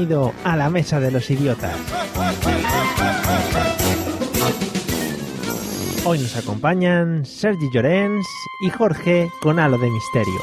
Bienvenido a la Mesa de los Idiotas. Hoy nos acompañan Sergi Llorens y Jorge con halo de misterio.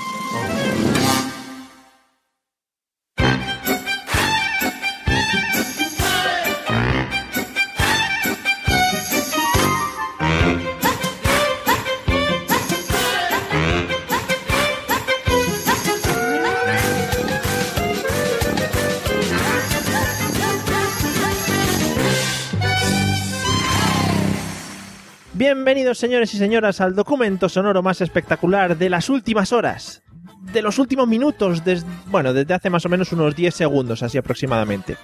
Bienvenidos señores y señoras al documento sonoro más espectacular de las últimas horas, de los últimos minutos, des- bueno, desde hace más o menos unos 10 segundos, así aproximadamente.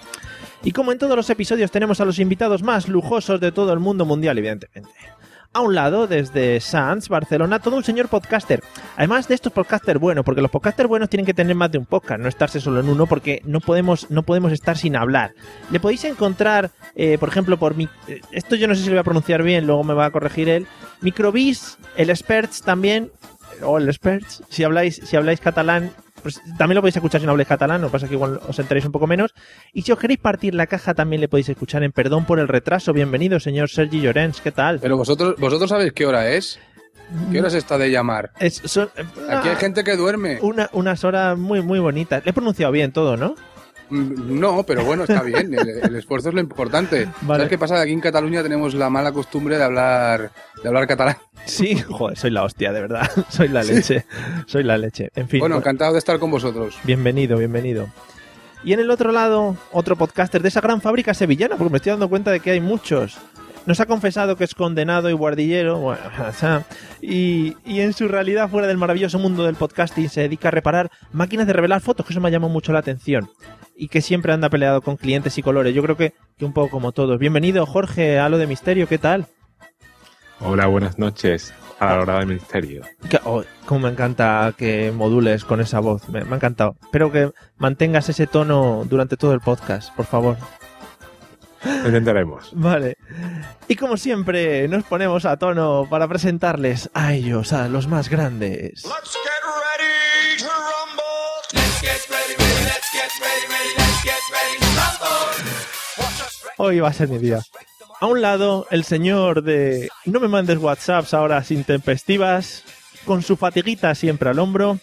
Y como en todos los episodios tenemos a los invitados más lujosos de todo el mundo mundial, evidentemente. A un lado, desde Sanz, Barcelona, todo un señor podcaster. Además de estos podcasters buenos, porque los podcasters buenos tienen que tener más de un podcast, no estarse solo en uno, porque no podemos, no podemos estar sin hablar. Le podéis encontrar, eh, por ejemplo, por mi. eh, Esto yo no sé si lo voy a pronunciar bien, luego me va a corregir él. Microbis, el Experts también, o el Experts, si habláis, si habláis catalán, pues también lo podéis escuchar si no habláis catalán, lo que pasa es que igual os enteréis un poco menos. Y si os queréis partir la caja, también le podéis escuchar en Perdón por el retraso. Bienvenido, señor Sergi Llorens, ¿qué tal? Pero vosotros, vosotros sabéis qué hora es. ¿Qué hora es esta de llamar? Es- son- Aquí hay ah, gente que duerme. una- unas horas muy, muy bonitas. Le he pronunciado bien todo, ¿no? Mm, No, pero bueno, está bien. El, el esfuerzo es lo importante. Vale. ¿Sabes qué pasa? Aquí en Cataluña tenemos la mala costumbre de hablar, de hablar catalán. Sí, joder, soy la hostia, de verdad. Soy la leche. Soy la leche. En fin. Bueno, bueno, encantado de estar con vosotros. bienvenido, bienvenido. Y en el otro lado, otro podcaster de esa gran fábrica sevillana, porque me estoy dando cuenta de que hay muchos. Nos ha confesado que es condenado y guardillero, bueno, y, y en su realidad fuera del maravilloso mundo del podcasting se dedica a reparar máquinas de revelar fotos, que eso me llamó mucho la atención. Y que siempre anda peleado con clientes y colores. Yo creo que, que un poco como todos. Bienvenido, Jorge, a lo de misterio, ¿qué tal? Hola, buenas noches. A la hora del misterio. Que, oh, cómo me encanta que modules con esa voz, me, me ha encantado. Espero que mantengas ese tono durante todo el podcast, por favor. Lo intentaremos. Vale. Y como siempre, nos ponemos a tono para presentarles a ellos, a los más grandes. Let's get Hoy va a ser mi día. A un lado, el señor de no me mandes WhatsApps ahora sin tempestivas, con su fatiguita siempre al hombro.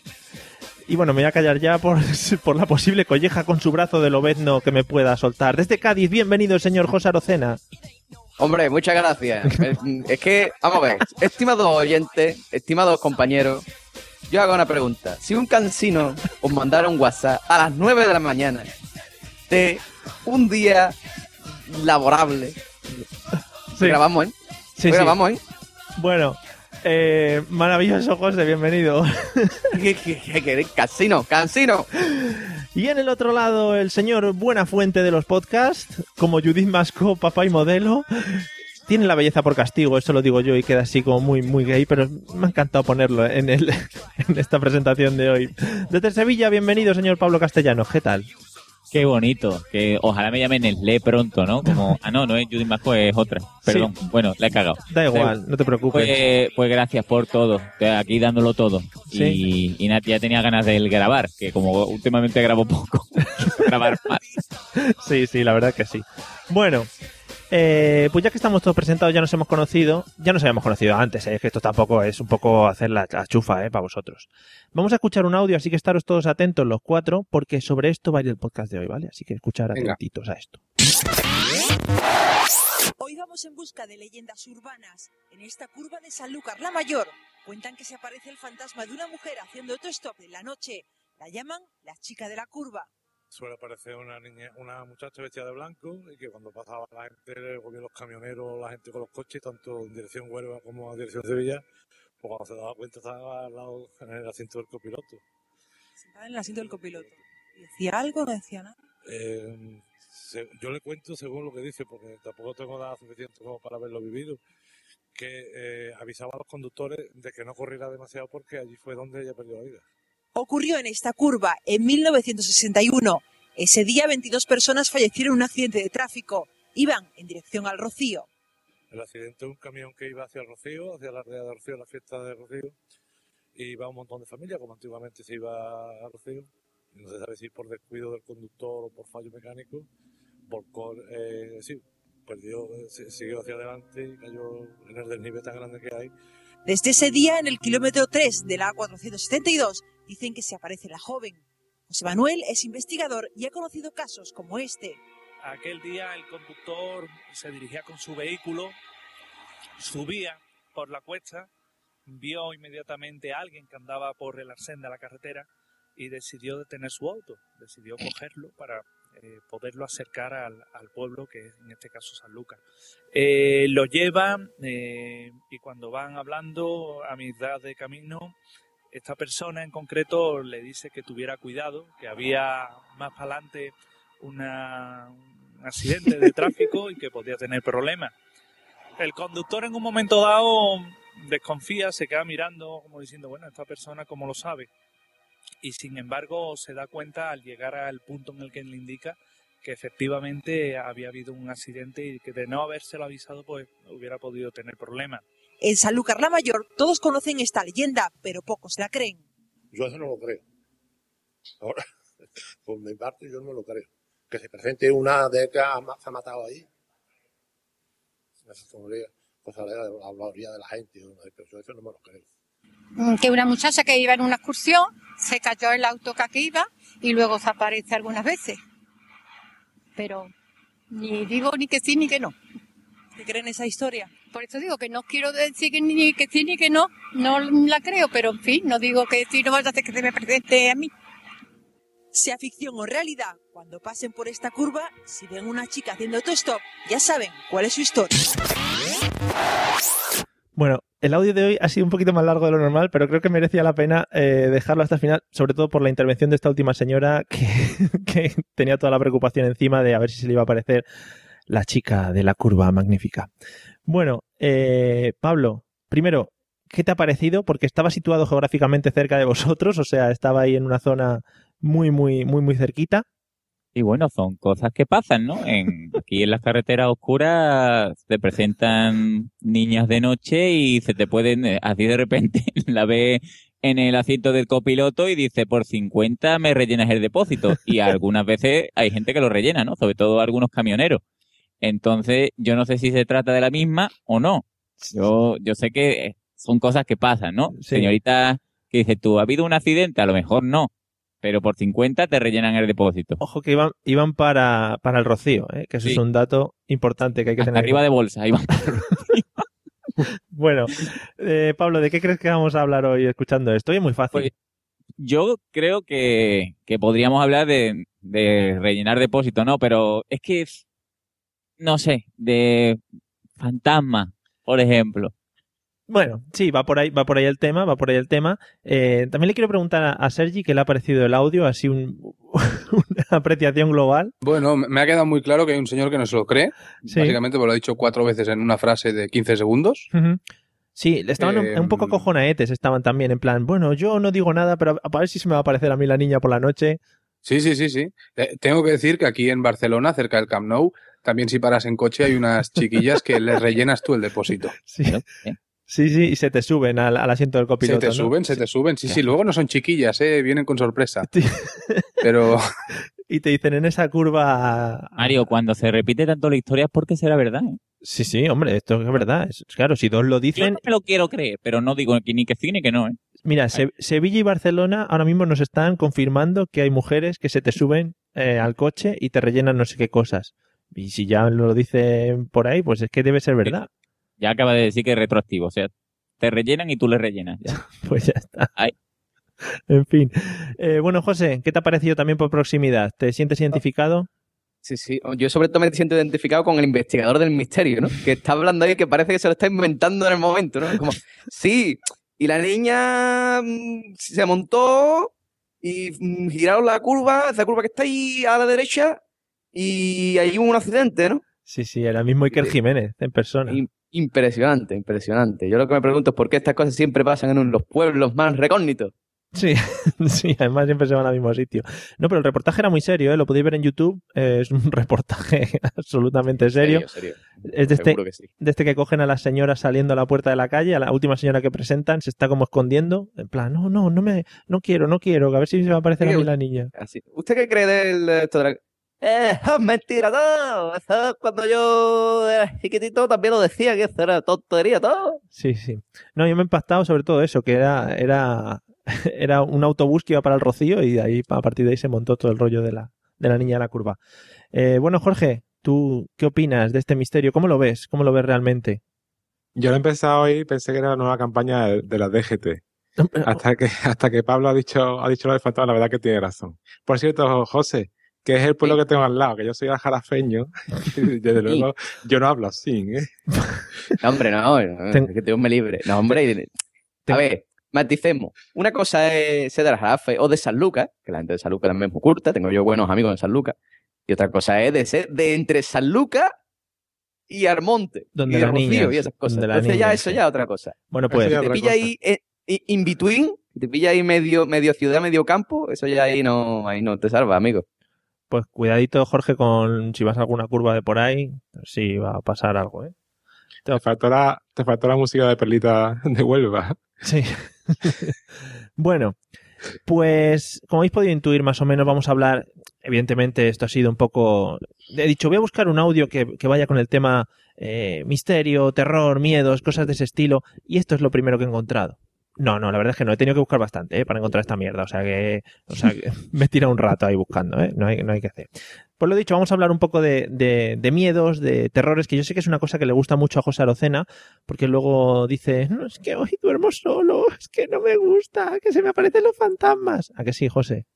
Y bueno, me voy a callar ya por, por la posible colleja con su brazo de lobezno que me pueda soltar. Desde Cádiz, bienvenido el señor José Arocena. Hombre, muchas gracias. es, que, vamos a ver, estimados oyentes, estimados compañeros, yo hago una pregunta. Si un cansino os mandara un WhatsApp a las 9 de la mañana de un día laborable, Sí, grabamos, ¿eh? sí, sí. grabamos, ¿eh? Bueno, eh, maravilloso José, bienvenido. ¿Qué, qué, qué queréis? Cansino, cansino. Y en el otro lado, el señor Buena Fuente de los podcasts, como Judith Masco, papá y modelo. Tiene la belleza por castigo, eso lo digo yo y queda así como muy, muy gay, pero me ha encantado ponerlo en, el, en esta presentación de hoy. Desde Sevilla, bienvenido, señor Pablo Castellano. ¿Qué tal? Qué bonito. Que ojalá me llamen Nestlé pronto, ¿no? Como, ah, no, no es Judy Masco, es otra. Perdón. Bueno, la he cagado. Da igual, no te preocupes. Pues, pues gracias por todo. Estoy aquí dándolo todo. Sí. Y, y Nat ya tenía ganas de grabar, que como últimamente grabo poco, grabar más. Sí, sí, la verdad que sí. Bueno, eh, pues ya que estamos todos presentados, ya nos hemos conocido. Ya nos habíamos conocido antes, ¿eh? es que esto tampoco es un poco hacer la, la chufa ¿eh? para vosotros. Vamos a escuchar un audio, así que estaros todos atentos los cuatro, porque sobre esto va a ir el podcast de hoy, ¿vale? Así que escuchar Venga. atentitos a esto. Hoy vamos en busca de leyendas urbanas. En esta curva de Sanlúcar la Mayor cuentan que se aparece el fantasma de una mujer haciendo autostop en la noche. La llaman la chica de la curva. Suele aparecer una niña, una muchacha vestida de blanco y que cuando pasaba la gente, los camioneros, la gente con los coches, tanto en dirección Huelva como en dirección Sevilla, pues cuando se daba cuenta estaba al lado en el asiento del copiloto. En el asiento del copiloto. ¿Y ¿Decía algo o no decía nada? Eh, se- yo le cuento según lo que dice, porque tampoco tengo edad suficiente como para haberlo vivido, que eh, avisaba a los conductores de que no corriera demasiado porque allí fue donde ella perdió la vida. Ocurrió en esta curva en 1961. Ese día 22 personas fallecieron en un accidente de tráfico. Iban en dirección al Rocío. El accidente de un camión que iba hacia el Rocío, hacia la aldea de Rocío, la fiesta de Rocío, y iba un montón de familia, como antiguamente se iba a Rocío. No se sabe si por descuido del conductor o por fallo mecánico, volcó, eh, sí, perdió, siguió hacia adelante y cayó en el desnivel tan grande que hay. Desde ese día, en el kilómetro 3 de la A472, dicen que se aparece la joven. José Manuel es investigador y ha conocido casos como este. Aquel día el conductor se dirigía con su vehículo, subía por la cuesta, vio inmediatamente a alguien que andaba por el arcén de la carretera y decidió detener su auto, decidió cogerlo para eh, poderlo acercar al, al pueblo, que es en este caso San Lucas. Eh, lo lleva eh, y cuando van hablando a mitad de camino, esta persona en concreto le dice que tuviera cuidado, que había más para adelante un accidente de tráfico y que podía tener problemas. El conductor en un momento dado desconfía, se queda mirando como diciendo, bueno, esta persona cómo lo sabe. Y sin embargo se da cuenta al llegar al punto en el que le indica que efectivamente había habido un accidente y que de no habérselo avisado pues hubiera podido tener problemas. En Sanlúcar la Mayor todos conocen esta leyenda, pero pocos la creen. Yo eso no lo creo. Ahora, por mi parte, yo no lo creo. Que se presente una de que se ha matado ahí. Eso sería cosa de la hablaría de la gente, pero yo eso no me lo creo. Mm, que una muchacha que iba en una excursión se cayó el auto que iba y luego se aparece algunas veces. Pero ni digo ni que sí ni que no. ¿Te creen esa historia? Por eso digo que no quiero decir que ni que sí ni que no, no la creo, pero en fin, no digo que sí, no vaya a hacer que se me presente a mí. Sea ficción o realidad, cuando pasen por esta curva, si ven una chica haciendo autostop, ya saben cuál es su historia. Bueno, el audio de hoy ha sido un poquito más largo de lo normal, pero creo que merecía la pena eh, dejarlo hasta el final, sobre todo por la intervención de esta última señora que, que tenía toda la preocupación encima de a ver si se le iba a aparecer la chica de la curva magnífica. Bueno, eh, Pablo, primero, ¿qué te ha parecido? Porque estaba situado geográficamente cerca de vosotros, o sea, estaba ahí en una zona muy, muy, muy, muy cerquita. Y bueno, son cosas que pasan, ¿no? En, aquí en las carreteras oscuras te presentan niñas de noche y se te pueden, eh, así de repente, la ves en el asiento del copiloto y dice, por 50 me rellenas el depósito. Y algunas veces hay gente que lo rellena, ¿no? Sobre todo algunos camioneros. Entonces, yo no sé si se trata de la misma o no. Yo, yo sé que eh, son cosas que pasan, ¿no? Sí. Señorita, que dice, tú, ¿ha habido un accidente? A lo mejor no. Pero por 50 te rellenan el depósito. Ojo que iban, iban para, para el rocío, ¿eh? que eso Sí. es un dato importante que hay que Hasta tener. en arriba de bolsa, iban. Bueno, eh, Pablo, ¿de qué crees que vamos a hablar hoy escuchando esto? Es muy fácil. Pues, yo creo que, que podríamos hablar de, de rellenar depósito, ¿no? Pero es que, es, no sé, de fantasma, por ejemplo. Bueno, sí, va por ahí, va por ahí el tema, va por ahí el tema. Eh, también le quiero preguntar a, a Sergi qué le ha parecido el audio, así un- una apreciación global. Bueno, me ha quedado muy claro que hay un señor que no se lo cree, Sí. básicamente porque lo ha dicho cuatro veces en una frase de 15 segundos. Ujú. Sí, estaban un- Eh, un poco cojonaetes, estaban también en plan, bueno, yo no digo nada, pero a, a ver si se me va a aparecer a mí la niña por la noche. Sí, sí, sí, sí. Eh, tengo que decir que aquí en Barcelona, cerca del Camp Nou, también si paras en coche hay unas chiquillas que les rellenas tú el depósito. Sí, sí, sí, y se te suben al, al asiento del Se copiloto. te ¿no? suben, se te suben. Sí, sí, luego no son chiquillas, eh, vienen con sorpresa. Pero Y te dicen en esa curva. Mario, cuando se repite tanto la historia es porque será verdad. ¿eh? Sí, sí, hombre, esto es verdad. Es- claro, si dos lo Yo dicen. no me lo quiero creer, pero no digo que ni que sí ni que no. ¿eh? Mira, Se- Sevilla y Barcelona ahora mismo nos están confirmando que hay mujeres que se te suben eh, al coche y te rellenan no sé qué cosas. Y si ya lo dicen por ahí, pues es que debe ser verdad. Ya acaba de decir que es retroactivo. O sea, te rellenan y tú le rellenas. Ya. Pues ya está. Ay. En fin. Eh, bueno, José, ¿qué te ha parecido también por proximidad? ¿Te sientes identificado? Sí, sí. Yo sobre todo me siento identificado con el investigador del misterio, ¿no? Que está hablando ahí que parece que se lo está inventando en el momento, ¿no? Como, sí, y la niña mm, se montó y mm, giraron la curva, esa curva que está ahí a la derecha, y ahí hubo un accidente, ¿no? Sí, sí, era el mismo Iker Jiménez en persona. Im- Impresionante, impresionante. Yo lo que me pregunto es por qué estas cosas siempre pasan en los pueblos más recógnitos. Sí, sí, además siempre se van al mismo sitio. No, pero el reportaje era muy serio, ¿eh? lo podéis ver en YouTube. eh, es un reportaje absolutamente serio. Serio, serio. Es de este, que sí. de este que cogen a la señora saliendo a la puerta de la calle, a la última señora que presentan, se está como escondiendo. En plan, no, no, no me, no quiero, no quiero, que a ver si se va a aparecer a mí la niña. Así. ¿Usted qué cree del esto de la... Eh, es mentira todo. Eso cuando yo era chiquitito también lo decía que eso era tontería todo. Sí, sí. No, yo me he impactado sobre todo eso, que era, era, era un autobús que iba para el Rocío y de ahí, a partir de ahí se montó todo el rollo de la, de la niña de la curva. Eh, bueno, Jorge, ¿tú qué opinas de este misterio? ¿Cómo lo ves? ¿Cómo lo ves realmente? Yo lo he empezado hoy y pensé que era la nueva campaña de, de la DGT. Hasta que, hasta que Pablo ha dicho, ha dicho lo de fantasma, la verdad que tiene razón. Por cierto, José, que es el pueblo que tengo al lado, que yo soy jarafeño, y desde luego yo no hablo así, ¿eh? No, hombre, no, no, Ten- que Dios me libre. No, hombre. A ver, maticemos. Una cosa es ser de la Jarafe o de San Lucas, que la gente de San Lucas también es muy curta, tengo yo buenos amigos en San Lucas. Y otra cosa es de ser de entre San Lucas y Armonte. Donde y la niña, y esas cosas. donde la Entonces ya eso ya es otra cosa. Bueno, pues, Si te pilla ahí eh, in between, si te pilla ahí medio, medio ciudad, medio campo, eso ya ahí no, ahí no te salva, amigo. Pues cuidadito, Jorge, con si vas a alguna curva de por ahí, sí va a pasar algo, ¿eh? Te faltó la, te faltó la música de Perlita de Huelva. Sí. bueno, pues como habéis podido intuir más o menos, vamos a hablar, evidentemente esto ha sido un poco... He dicho, voy a buscar un audio que, que vaya con el tema eh, misterio, terror, miedos, cosas de ese estilo, y esto es lo primero que he encontrado. No, no, la verdad es que no, he tenido que buscar bastante ¿eh? para encontrar esta mierda, o sea que, o sea que me he tirado un rato ahí buscando, ¿eh? no, hay, no hay que hacer. Pues lo dicho, vamos a hablar un poco de, de, de miedos, de terrores, que yo sé que es una cosa que le gusta mucho a José Arocena, porque luego dice, no, es que hoy duermo solo, es que no me gusta, que se me aparecen los fantasmas. ¿A que sí, José?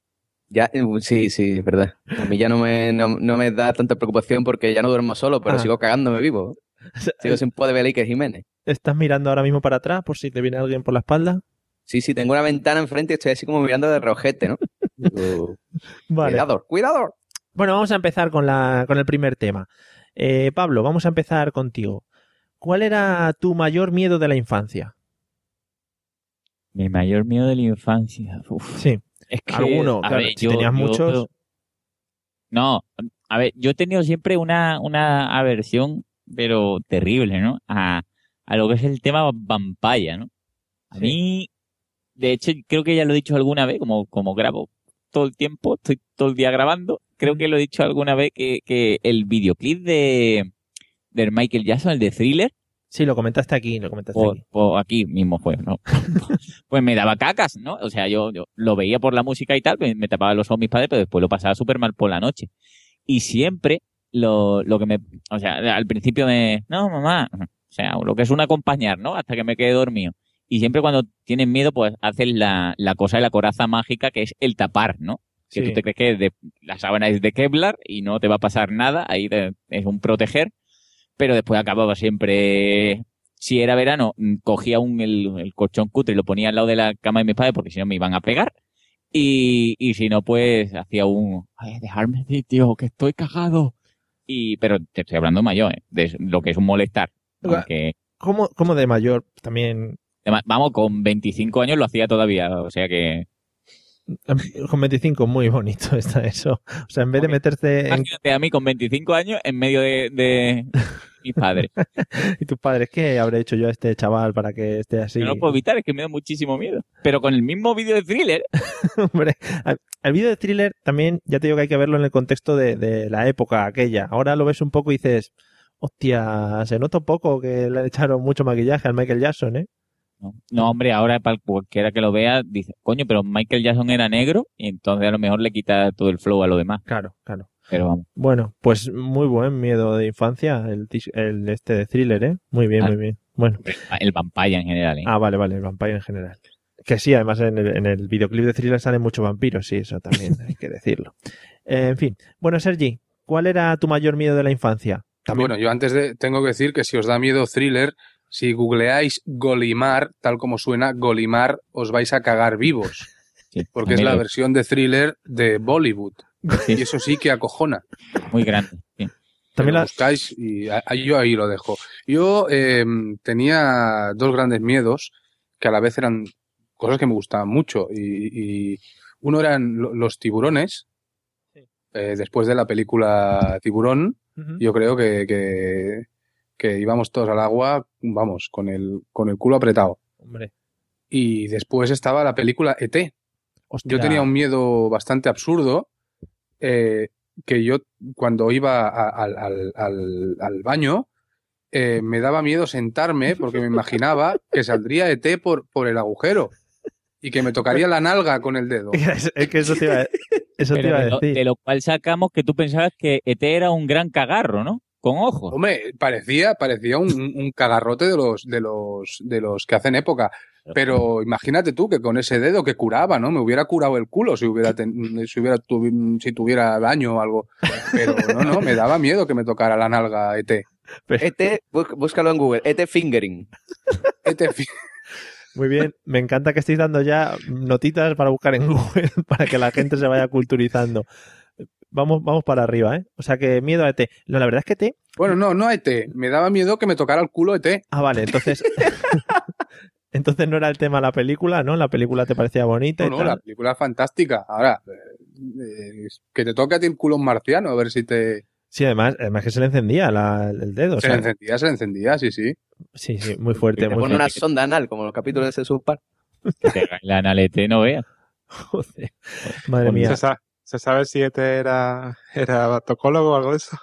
Ya, eh, sí, sí, es verdad. A mí ya no me, no, no me da tanta preocupación porque ya no duermo solo, pero Ah. sigo cagándome vivo. Sigo sin poder ver a Iker Jiménez. ¿Estás mirando ahora mismo para atrás por si te viene alguien por la espalda? Sí, sí, tengo una ventana enfrente y estoy así como mirando de rojete, ¿no? Digo, Vale. Cuidado, cuidado. Bueno, vamos a empezar con, la, con el primer tema. Eh, Pablo, vamos a empezar contigo. ¿Cuál era tu mayor miedo de la infancia? Mi mayor miedo de la infancia. Uf. Sí. Es que, Alguno, a claro, ver, si yo- tenías yo- muchos. No, a ver, yo he tenido siempre una, una aversión, pero terrible, ¿no? A, a lo que es el tema vampaya, ¿no? A mí, de hecho, creo que ya lo he dicho alguna vez, como, como grabo todo el tiempo, estoy todo el día grabando, creo que lo he dicho alguna vez que, que el videoclip de, de Michael Jackson, el de Thriller, Sí, lo comentaste aquí, lo comentaste o, aquí. o aquí mismo fue, ¿no? pues me daba cacas, ¿no? O sea, yo, yo lo veía por la música y tal, me, me tapaba los ojos mis padres, pero después lo pasaba súper mal por la noche. Y siempre lo, lo que me, o sea, al principio me, no, mamá, o sea, lo que es un acompañar, ¿no? Hasta que me quede dormido. Y siempre cuando tienes miedo, pues haces la, la cosa de la coraza mágica que es el tapar, ¿no? Que Sí. tú te crees que de- la sábana es de Kevlar y no te va a pasar nada, ahí te- es un proteger, pero después acababa siempre, si era verano, mm, cogía un, el, el colchón cutre y lo ponía al lado de la cama de mis padres porque si no me iban a pegar. Y, y si no, pues hacía un, ay, dejarme de tío, que estoy cagado. Y, pero te estoy hablando mayor, ¿eh? de lo que es un molestar. Aunque, ¿Cómo, cómo de mayor también? vamos, con 25 años lo hacía todavía, o sea que, Con 25, muy bonito está eso. O sea, en vez de meterte en... imagínate a mí con 25 años en medio de, de mis padres. ¿Y tus padres qué habré hecho yo a este chaval para que esté así? No lo puedo evitar, es que me da muchísimo miedo. Pero con el mismo vídeo de thriller, Hombre, el vídeo de thriller también, ya te digo que hay que verlo en el contexto de, de la época aquella. Ahora lo ves un poco y dices, hostia, se nota un poco que le echaron mucho maquillaje al Michael Jackson, ¿eh? No, no, hombre, ahora para cualquiera que lo vea dice, coño, pero Michael Jackson era negro y entonces a lo mejor le quita todo el flow a lo demás. Claro, claro. Pero vamos. Bueno, pues muy buen miedo de infancia, el, tis- el este de thriller, ¿eh? Muy bien, Ah. muy bien. Bueno. El Vampire en general, ¿eh? Ah, vale, vale, el Vampire en general. Que sí, además en el, en el videoclip de Thriller salen muchos vampiros, sí, eso también hay que decirlo. Eh, en fin. Bueno, Sergi, ¿cuál era tu mayor miedo de la infancia? Bueno, yo antes de, tengo que decir que si os da miedo thriller, si googleáis Golimar, tal como suena, Golimar, os vais a cagar vivos. Porque es la versión de thriller de Bollywood. Y eso sí que acojona. Muy grande. sí. También la- buscáis y a- a- yo ahí lo dejo. Yo eh, tenía dos grandes miedos que a la vez eran cosas que me gustaban mucho. Y, y uno eran lo- los tiburones. Eh, después de la película Tiburón, yo creo que, que, que íbamos todos al agua, vamos, con el, con el culo apretado. Hombre. Y después estaba la película ET. Yo tenía un miedo bastante absurdo, eh, que yo cuando iba a- al, al- al- al baño, eh, me daba miedo sentarme porque me imaginaba que saldría ET por, por el agujero y que me tocaría la nalga con el dedo. Es, es que eso te iba a, eso te Pero iba a de, lo, decir. de lo cual sacamos que tú pensabas que ET era un gran cagarro, ¿no? Con ojos. Hombre, parecía, parecía un, un cagarrote de los, de los, de los que hacen época. Pero imagínate tú que con ese dedo que curaba, ¿no? Me hubiera curado el culo si hubiera, ten- si hubiera, si tuviera daño o algo. Pero no, no, me daba miedo que me tocara la nalga ET. ET, bú- búscalo en Google, ET Fingering. ET fi- Muy bien, me encanta que estéis dando ya notitas para buscar en Google para que la gente se vaya culturizando. Vamos, vamos para arriba, ¿eh? O sea que miedo a ET. No, la verdad es que ET. Bueno, no, no ET. Me daba miedo que me tocara el culo ET. Ah, vale, entonces. entonces no era el tema de la película, ¿no? La película te parecía bonita No, y no, tal. la película es fantástica. Ahora, eh, que te toque a ti el culo un marciano, a ver si te... Sí, además, además que se le encendía la- el dedo. o se sea, le encendía, se le encendía, sí, sí. sí, sí, muy fuerte. Te Muy pone una sonda anal, como los capítulos de South Park. Que te la analete, no veas. Joder. Madre mía. ¿Se, sa- se sabe si este era, era tocólogo o algo de eso?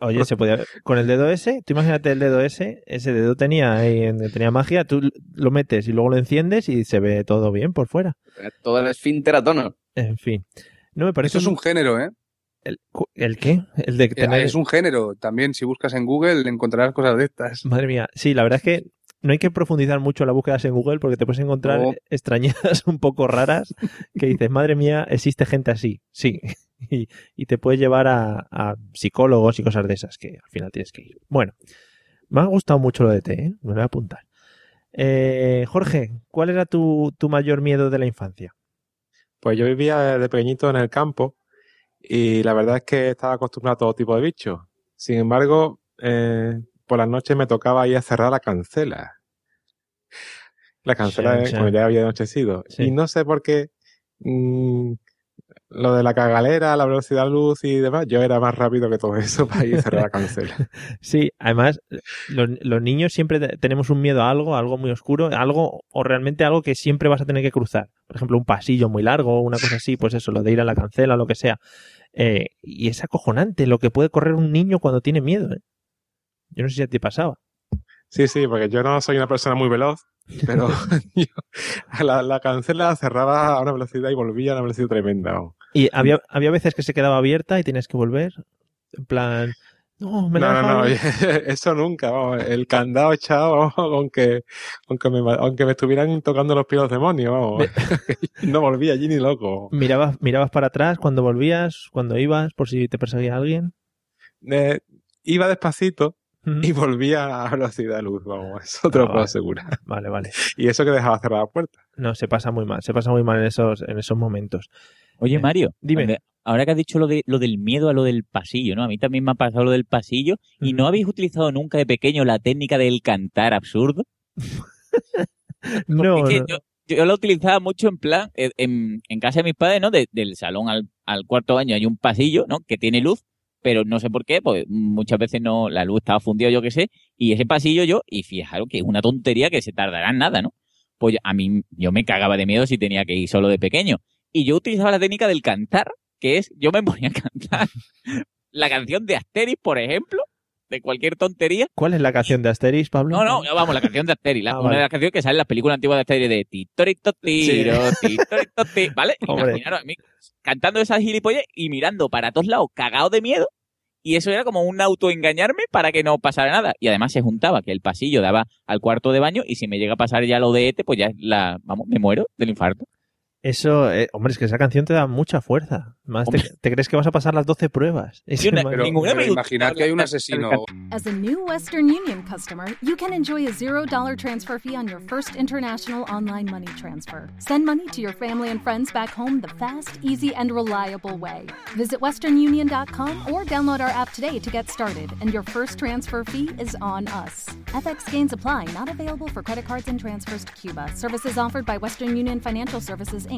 Oye, se podía. Con el dedo ese, tú imagínate el dedo ese, ese dedo tenía ahí, tenía magia, tú lo metes y luego lo enciendes y se ve todo bien por fuera. Todo el esfínter a tono. En fin. No me parece. Eso es un género, ¿eh? ¿El, ¿el qué? El de Eh, tener. Es un género. También, si buscas en Google, encontrarás cosas de estas. Madre mía. Sí, la verdad es que no hay que profundizar mucho en las búsquedas en Google porque te puedes encontrar No. extrañezas un poco raras que dices, madre mía, existe gente así. Sí. Y, y te puede llevar a, a psicólogos y cosas de esas que al final tienes que ir. Bueno, me ha gustado mucho lo de té, ¿eh? me lo voy a apuntar. Eh, Jorge, ¿cuál era tu, tu mayor miedo de la infancia? Pues yo vivía de pequeñito en el campo y la verdad es que estaba acostumbrado a todo tipo de bichos. Sin embargo, eh, por las noches me tocaba ir a cerrar la cancela. La cancela chan. cuando ya había anochecido. Sí. Y no sé por qué mm, lo de la cagalera, la velocidad de luz y demás, yo era más rápido que todo eso para ir a cerrar la cancela. Sí, además, los, los niños siempre te- tenemos un miedo a algo, a algo muy oscuro, algo o realmente algo que siempre vas a tener que cruzar. Por ejemplo, un pasillo muy largo, una cosa así, pues eso, lo de ir a la cancela, lo que sea. Eh, y es acojonante lo que puede correr un niño cuando tiene miedo. ¿eh? Yo no sé si a ti pasaba. Sí, sí, porque yo no soy una persona muy veloz, pero yo la, la cancela cerraba a una velocidad y volvía a una velocidad tremenda. Y había, había veces que se quedaba abierta y tenías que volver. En plan, no, me la No, no, no, eso nunca, vamos, el candado echado, vamos, aunque, aunque, me, aunque me estuvieran tocando los pies los demonios, vamos, no volví allí ni loco. Mirabas, mirabas para atrás cuando volvías, cuando ibas, por si te perseguía alguien. Eh, iba despacito Y volvía a velocidad de luz, vamos, eso te Ah, lo puedo vale. asegurar. Vale, vale. Y eso que dejaba cerrada la puerta. No, se pasa muy mal, se pasa muy mal en esos, en esos momentos. Oye, Eh, Mario, dime. donde- ahora que has dicho lo, de, lo del miedo a lo del pasillo, ¿no? A mí también me ha pasado lo del pasillo. ¿Y no habéis utilizado nunca de pequeño la técnica del cantar absurdo? No, Es que no. yo, yo lo utilizaba mucho en plan, en, en casa de mis padres, ¿no? De- del salón al, al cuarto baño hay un pasillo, ¿no? Que tiene luz, pero no sé por qué, pues muchas veces no, la luz estaba fundida, yo qué sé, y ese pasillo yo, y fijaros que es una tontería que se tardará en nada, ¿no? Pues a mí, yo me cagaba de miedo si tenía que ir solo de pequeño. Y yo utilizaba la técnica del cantar, que es, yo me ponía a cantar la canción de Asterix, por ejemplo, de cualquier tontería, ¿Cuál es la canción de Asterix, Pablo? no, no, vamos, la canción de Asterix, la- Ah, una vale. de las canciones que sale en las películas antiguas de Asterix de Titorito Tiro, Titorito Ti, ¿vale? Hombre. Imaginaros a mí cantando esas gilipollas y mirando para todos lados, cagado de miedo, y eso era como un autoengañarme para que no pasara nada. Y además se juntaba que el pasillo daba al cuarto de baño y si me llega a pasar ya lo de ETE, pues ya la, vamos, me muero del infarto. Eso, eh, hombre, es que esa canción te da mucha fuerza. Más te, te crees que vas a pasar las 12 pruebas. Es Yo una- Pero, Ninguna pero me- imaginad que hay un asesino. As a new Western Union customer, you can enjoy a $0 transfer fee on your first international online money transfer. Send money to your family and friends back home the fast, easy, and reliable way. Visit westernunion.com or download our app today to get started, and your first transfer fee is on us. FX gains apply, not available for credit cards and transfers to Cuba. Services offered by Western Union Financial Services, Inc.,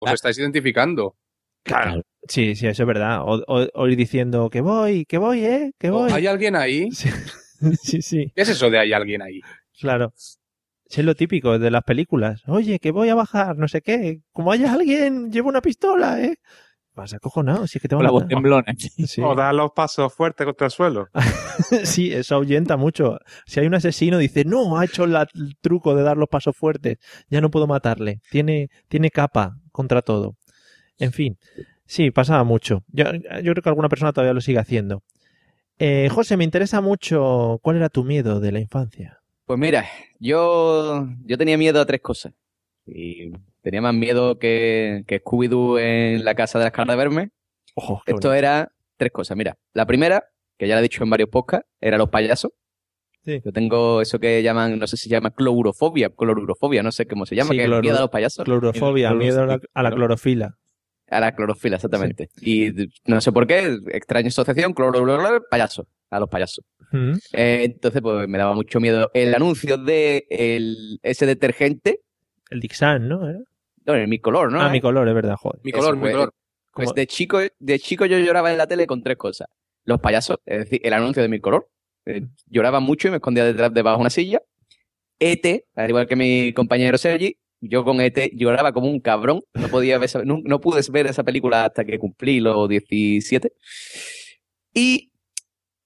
Os estáis identificando. Claro. Sí, sí, eso es verdad. O, o- o ir diciendo que voy, que voy, ¿eh? Que voy. ¿Hay alguien ahí? Sí, sí, sí, ¿Qué es eso de hay alguien ahí? claro. Sí, es lo típico de las películas. Oye, que voy a bajar, no sé qué. Como haya alguien, llevo una pistola, ¿eh? Vas acojonado, si es que te Con van la a voz matar. temblona. Sí. O dar los pasos fuertes contra el suelo. sí, eso ahuyenta mucho. Si hay un asesino, dice, no, ha hecho la- el truco de dar los pasos fuertes, ya no puedo matarle. Tiene, tiene capa contra todo. En fin, sí, pasaba mucho. Yo, yo creo que alguna persona todavía lo sigue haciendo. Eh, José, me interesa mucho cuál era tu miedo de la infancia. Pues mira, yo, yo tenía miedo a tres cosas. Y tenía más miedo que, que Scooby-Doo en la casa de las caras de verme. Ojo, Esto bonito. era tres cosas. Mira, la primera, que ya la he dicho en varios podcasts, era los payasos. Sí. Yo tengo eso que llaman, no sé si se llama clorofobia, clorurofobia, no sé cómo se llama, Sí, que es miedo a los payasos. Clorofobia, Cloro- miedo a la, a la cloro- clorofila. A la clorofila, exactamente. Y no sé por qué, extraña asociación, cloro, payaso, a los payasos. Mm. Eh, entonces, pues me daba mucho miedo el anuncio de el, ese detergente, El Dixan, ¿no? No, el mi color, ¿no? Ah, mi color, es verdad, joder. Mi color, mi color. Pues de chico, de chico yo lloraba en la tele con tres cosas. Los payasos, es decir, el anuncio de mi color. Eh, lloraba mucho y me escondía detrás debajo de una silla. ET, al igual que mi compañero Sergi, yo con ET lloraba como un cabrón. No podía ver no, no pude ver esa película hasta que cumplí los 17. Y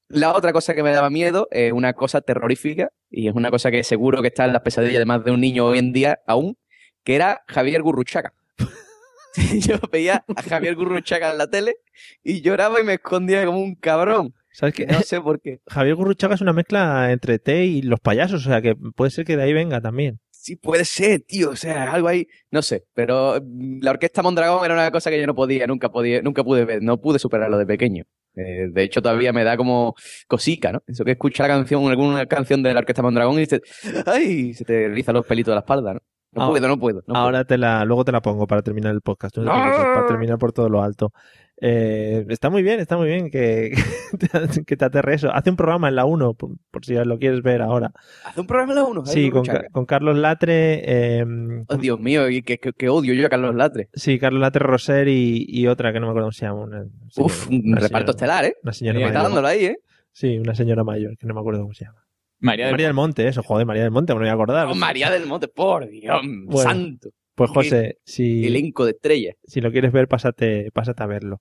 la otra cosa que me daba miedo es una cosa terrorífica y es una cosa que seguro que está en las pesadillas de más de un niño hoy en día aún, que era Javier Gurruchaga. Yo veía a Javier Gurruchaga en la tele y lloraba y me escondía como un cabrón. ¿Sabes qué? No sé por qué. Javier Gurruchaga es una mezcla entre T y los payasos, o sea que puede ser que de ahí venga también. Sí, puede ser, tío. O sea, algo ahí. No sé. Pero mm, la orquesta Mondragón era una cosa que yo no podía, nunca podía, nunca pude ver, no pude superarlo de pequeño. Eh, de hecho, todavía me da como cosica, ¿no? Eso que escucha la canción, alguna canción de la orquesta Mondragón y se, ¡ay! se te rizan los pelitos de la espalda, ¿no? No Ah, puedo, no puedo. no Ahora te la, luego te la pongo para terminar el podcast. no te para terminar por todo lo alto. Eh, está muy bien, está muy bien que, que te aterre eso. Hace un programa en la 1, por, por si lo quieres ver ahora. Hace un programa de uno. Sí, con, con Carlos Latre. eh, Oh, Dios mío, y que, que- que odio yo a Carlos Latre. sí, Carlos Latre Roser y, y otra que no me acuerdo cómo se llama. Una, Uf, señora- un una reparto señora- estelar, ¿eh? Una señora Está mayor. dándolo ahí, ¿eh? Sí, una señora mayor, que no me acuerdo cómo se llama. María del María del Monte, eso, joder, María del Monte, me lo voy a acordar. María del Monte, por Dios, Bueno, santo. Pues José, si, Elenco de estrellas. si lo quieres ver, pásate, pásate a verlo.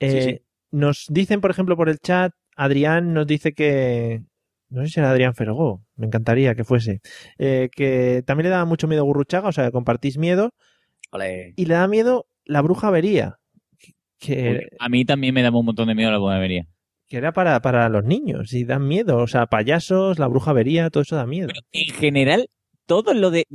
Eh, Sí, sí. Nos dicen, por ejemplo, por el chat, Adrián nos dice que. No sé si era Adrián Fergó, me encantaría que fuese. eh, que también le daba mucho miedo Gurruchaga, o sea, que compartís miedo. Ole. Y le da miedo la bruja vería. Que, A mí también me daba un montón de miedo la buenavería. que era para, para los niños y dan miedo. O sea, payasos, la bruja vería, todo eso da miedo. En general, todo lo de.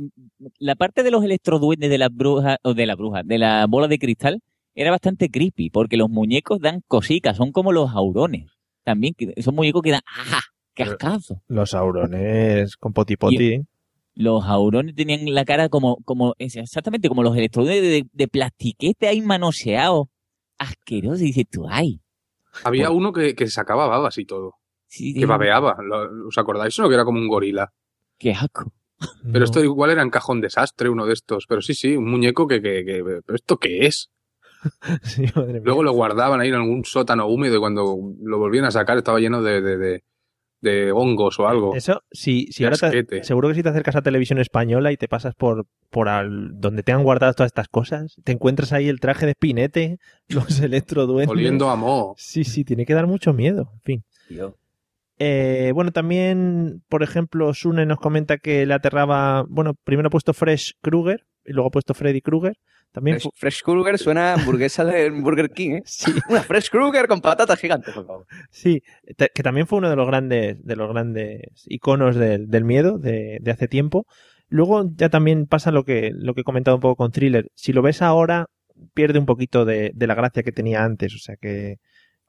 La parte de los electroduendes de las brujas, o de la bruja, de la bola de cristal, era bastante creepy, porque los muñecos dan cositas, son como los aurones. También, que son muñecos que dan. ¡Ajá! ¡Qué ascazo! Los aurones con potipoti. Los aurones tenían la cara como, como exactamente como los electroduendes de, de plastiquete ahí manoseados. Asqueroso. Y dices tú, ¡ay! Había uno que, que sacaba babas y todo. Sí, Que babeaba. ¿Lo- ¿Os acordáis? Eso que era como un gorila. ¡Qué asco! Pero esto igual era en cajón desastre, uno de estos. Pero sí, sí, un muñeco que... que, que- ¿Pero esto qué es? Sí, madre mía. Luego lo guardaban ahí en algún sótano húmedo y cuando lo volvían a sacar estaba lleno de, de, de- de hongos o algo. Eso, si, si ahora te- seguro que si te acercas a televisión española y te pasas por, por al- donde te han guardado todas estas cosas, te encuentras ahí el traje de Spinete, los electroduendes. Oliendo a moho. Sí, sí, tiene que dar mucho miedo. En fin. Tío. Eh, bueno, también, por ejemplo, Sune nos comenta que le aterraba. Bueno, primero ha puesto Fresh Krueger y luego ha puesto Freddy Krueger. También Fresh, Fresh Krueger suena a hamburguesa de Burger King, ¿eh? Sí. Una Fresh Krueger con patatas gigantes, por favor. Sí, que también fue uno de los grandes, de los grandes iconos del, del miedo de, de hace tiempo. Luego ya también pasa lo que, lo que he comentado un poco con Thriller. Si lo ves ahora, pierde un poquito de, de la gracia que tenía antes. O sea que,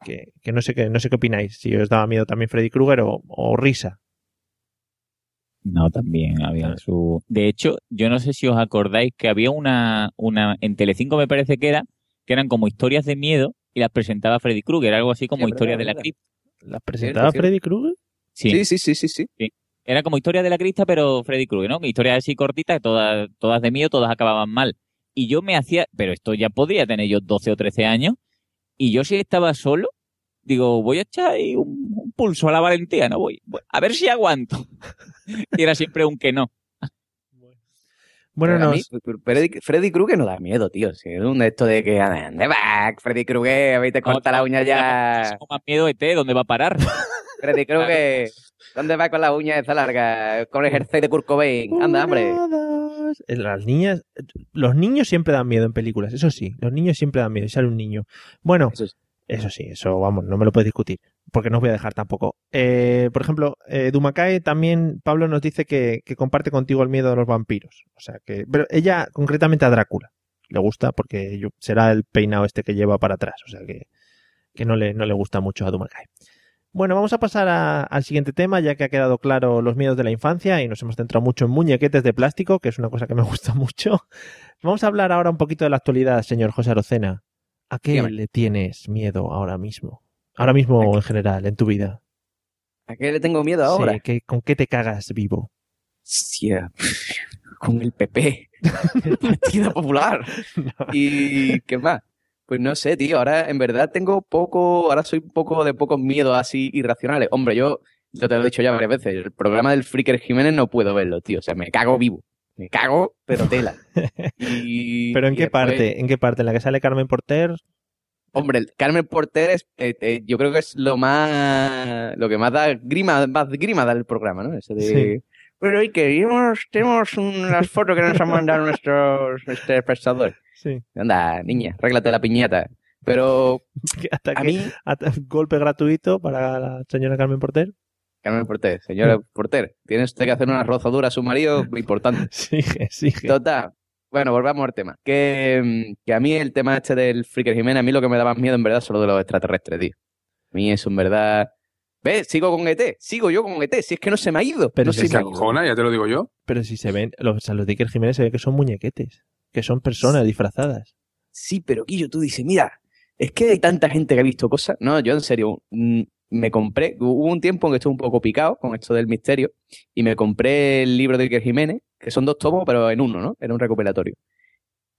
que, que no sé qué, no sé qué opináis. Si os daba miedo también Freddy Krueger o, o risa. No, también había su... De hecho, yo no sé si os acordáis que había una, una... En Telecinco me parece que era, que eran como historias de miedo y las presentaba Freddy Krueger, algo así como Sí, historias de la cripta. ¿Las presentaba cierto. Freddy Krueger? Sí. Sí, sí, sí, sí, sí. Era como historia de la crista, pero Freddy Krueger, ¿no? Historias así cortitas, todas, todas de miedo, todas acababan mal. Y yo me hacía, pero esto ya podría tener yo 12 o 13 años, y yo si estaba solo, digo, voy a echar ahí un, un pulso a la valentía, ¿no? Voy, voy- a ver si aguanto. y era siempre un que no. Bueno, mí, Freddy, Freddy Krueger no da miedo, tío. Si es un de esto de que, ¿dónde vas, Freddy Krueger? A ver, te corta la uña ya. Tengo más miedo de té, ¿dónde va a parar? Freddy Krueger, ¿dónde vas con la uña esa larga? Con el jersey de Kurt Cobain. Anda, hombre. Las niñas, los niños siempre dan miedo en películas, eso sí, los niños siempre dan miedo, y sale un niño. Bueno, Eso sí. eso sí, eso vamos, no me lo puedes discutir, porque no os voy a dejar tampoco. Eh, por ejemplo, eh, Dumakae también, Pablo nos dice que, que comparte contigo el miedo a los vampiros, o sea que, pero ella concretamente a Drácula, le gusta porque yo- será el peinado este que lleva para atrás, o sea que, que no, le, no le gusta mucho a Dumakae. Bueno, vamos a pasar a- al siguiente tema, ya que ha quedado claro los miedos de la infancia y nos hemos centrado mucho en muñequetes de plástico, que es una cosa que me gusta mucho. Vamos a hablar ahora un poquito de la actualidad, señor José Arocena. ¿A qué Dígame. le tienes miedo ahora mismo? Ahora mismo en general, en tu vida. ¿A qué le tengo miedo ahora? Sí, ¿qué- ¿Con qué te cagas vivo? Hostia, con el PP, el Partido Popular. ¿Y qué más? Pues no sé, tío, ahora en verdad tengo poco, ahora soy un poco de pocos miedos así irracionales. Hombre, yo, yo te lo he dicho ya varias veces, el programa del Freaker Jiménez no puedo verlo, tío, o sea, me cago vivo. Me cago, pero tela. Y- ¿Pero en y qué después- parte? ¿En qué parte? ¿En la que sale Carmen Porter? Hombre, el Carmen Porter es, eh, eh, yo creo que es lo más, lo que más da grima, más grima da el programa, ¿no? Ese de, Sí. Bueno, y que tenemos, tenemos unas fotos que nos han mandado nuestros, nuestros espectadores. Sí. Anda, niña, arréglate la piñata. Pero Hasta a que, mí, hasta- golpe gratuito para la señora Carmen Porter. Carmen Porter, señora Porter, tiene usted que hacer una rozadura a su marido importante. Sigue, sigue. Total. Bueno, volvamos al tema. Que, mm, que a mí el tema este del Freaker Jiménez, a mí lo que me da más miedo en verdad son lo de los extraterrestres, tío. A mí eso en verdad... ¿Ves? Sigo con ET, sigo yo con ET, si es que no se me ha ido. Pero no si se es me que ha ido. Acojona, ya te lo digo yo. Pero si se ven, los, o sea, los de Iker Jiménez se ve que son muñequetes, que son personas disfrazadas. Sí, pero Quillo, tú dices, mira, es que hay tanta gente que ha visto cosas. No, yo en serio, mm, me compré, hubo un tiempo en que estuve un poco picado con esto del misterio y me compré el libro de Iker Jiménez, que son dos tomos, pero en uno, ¿no? Era un recopilatorio.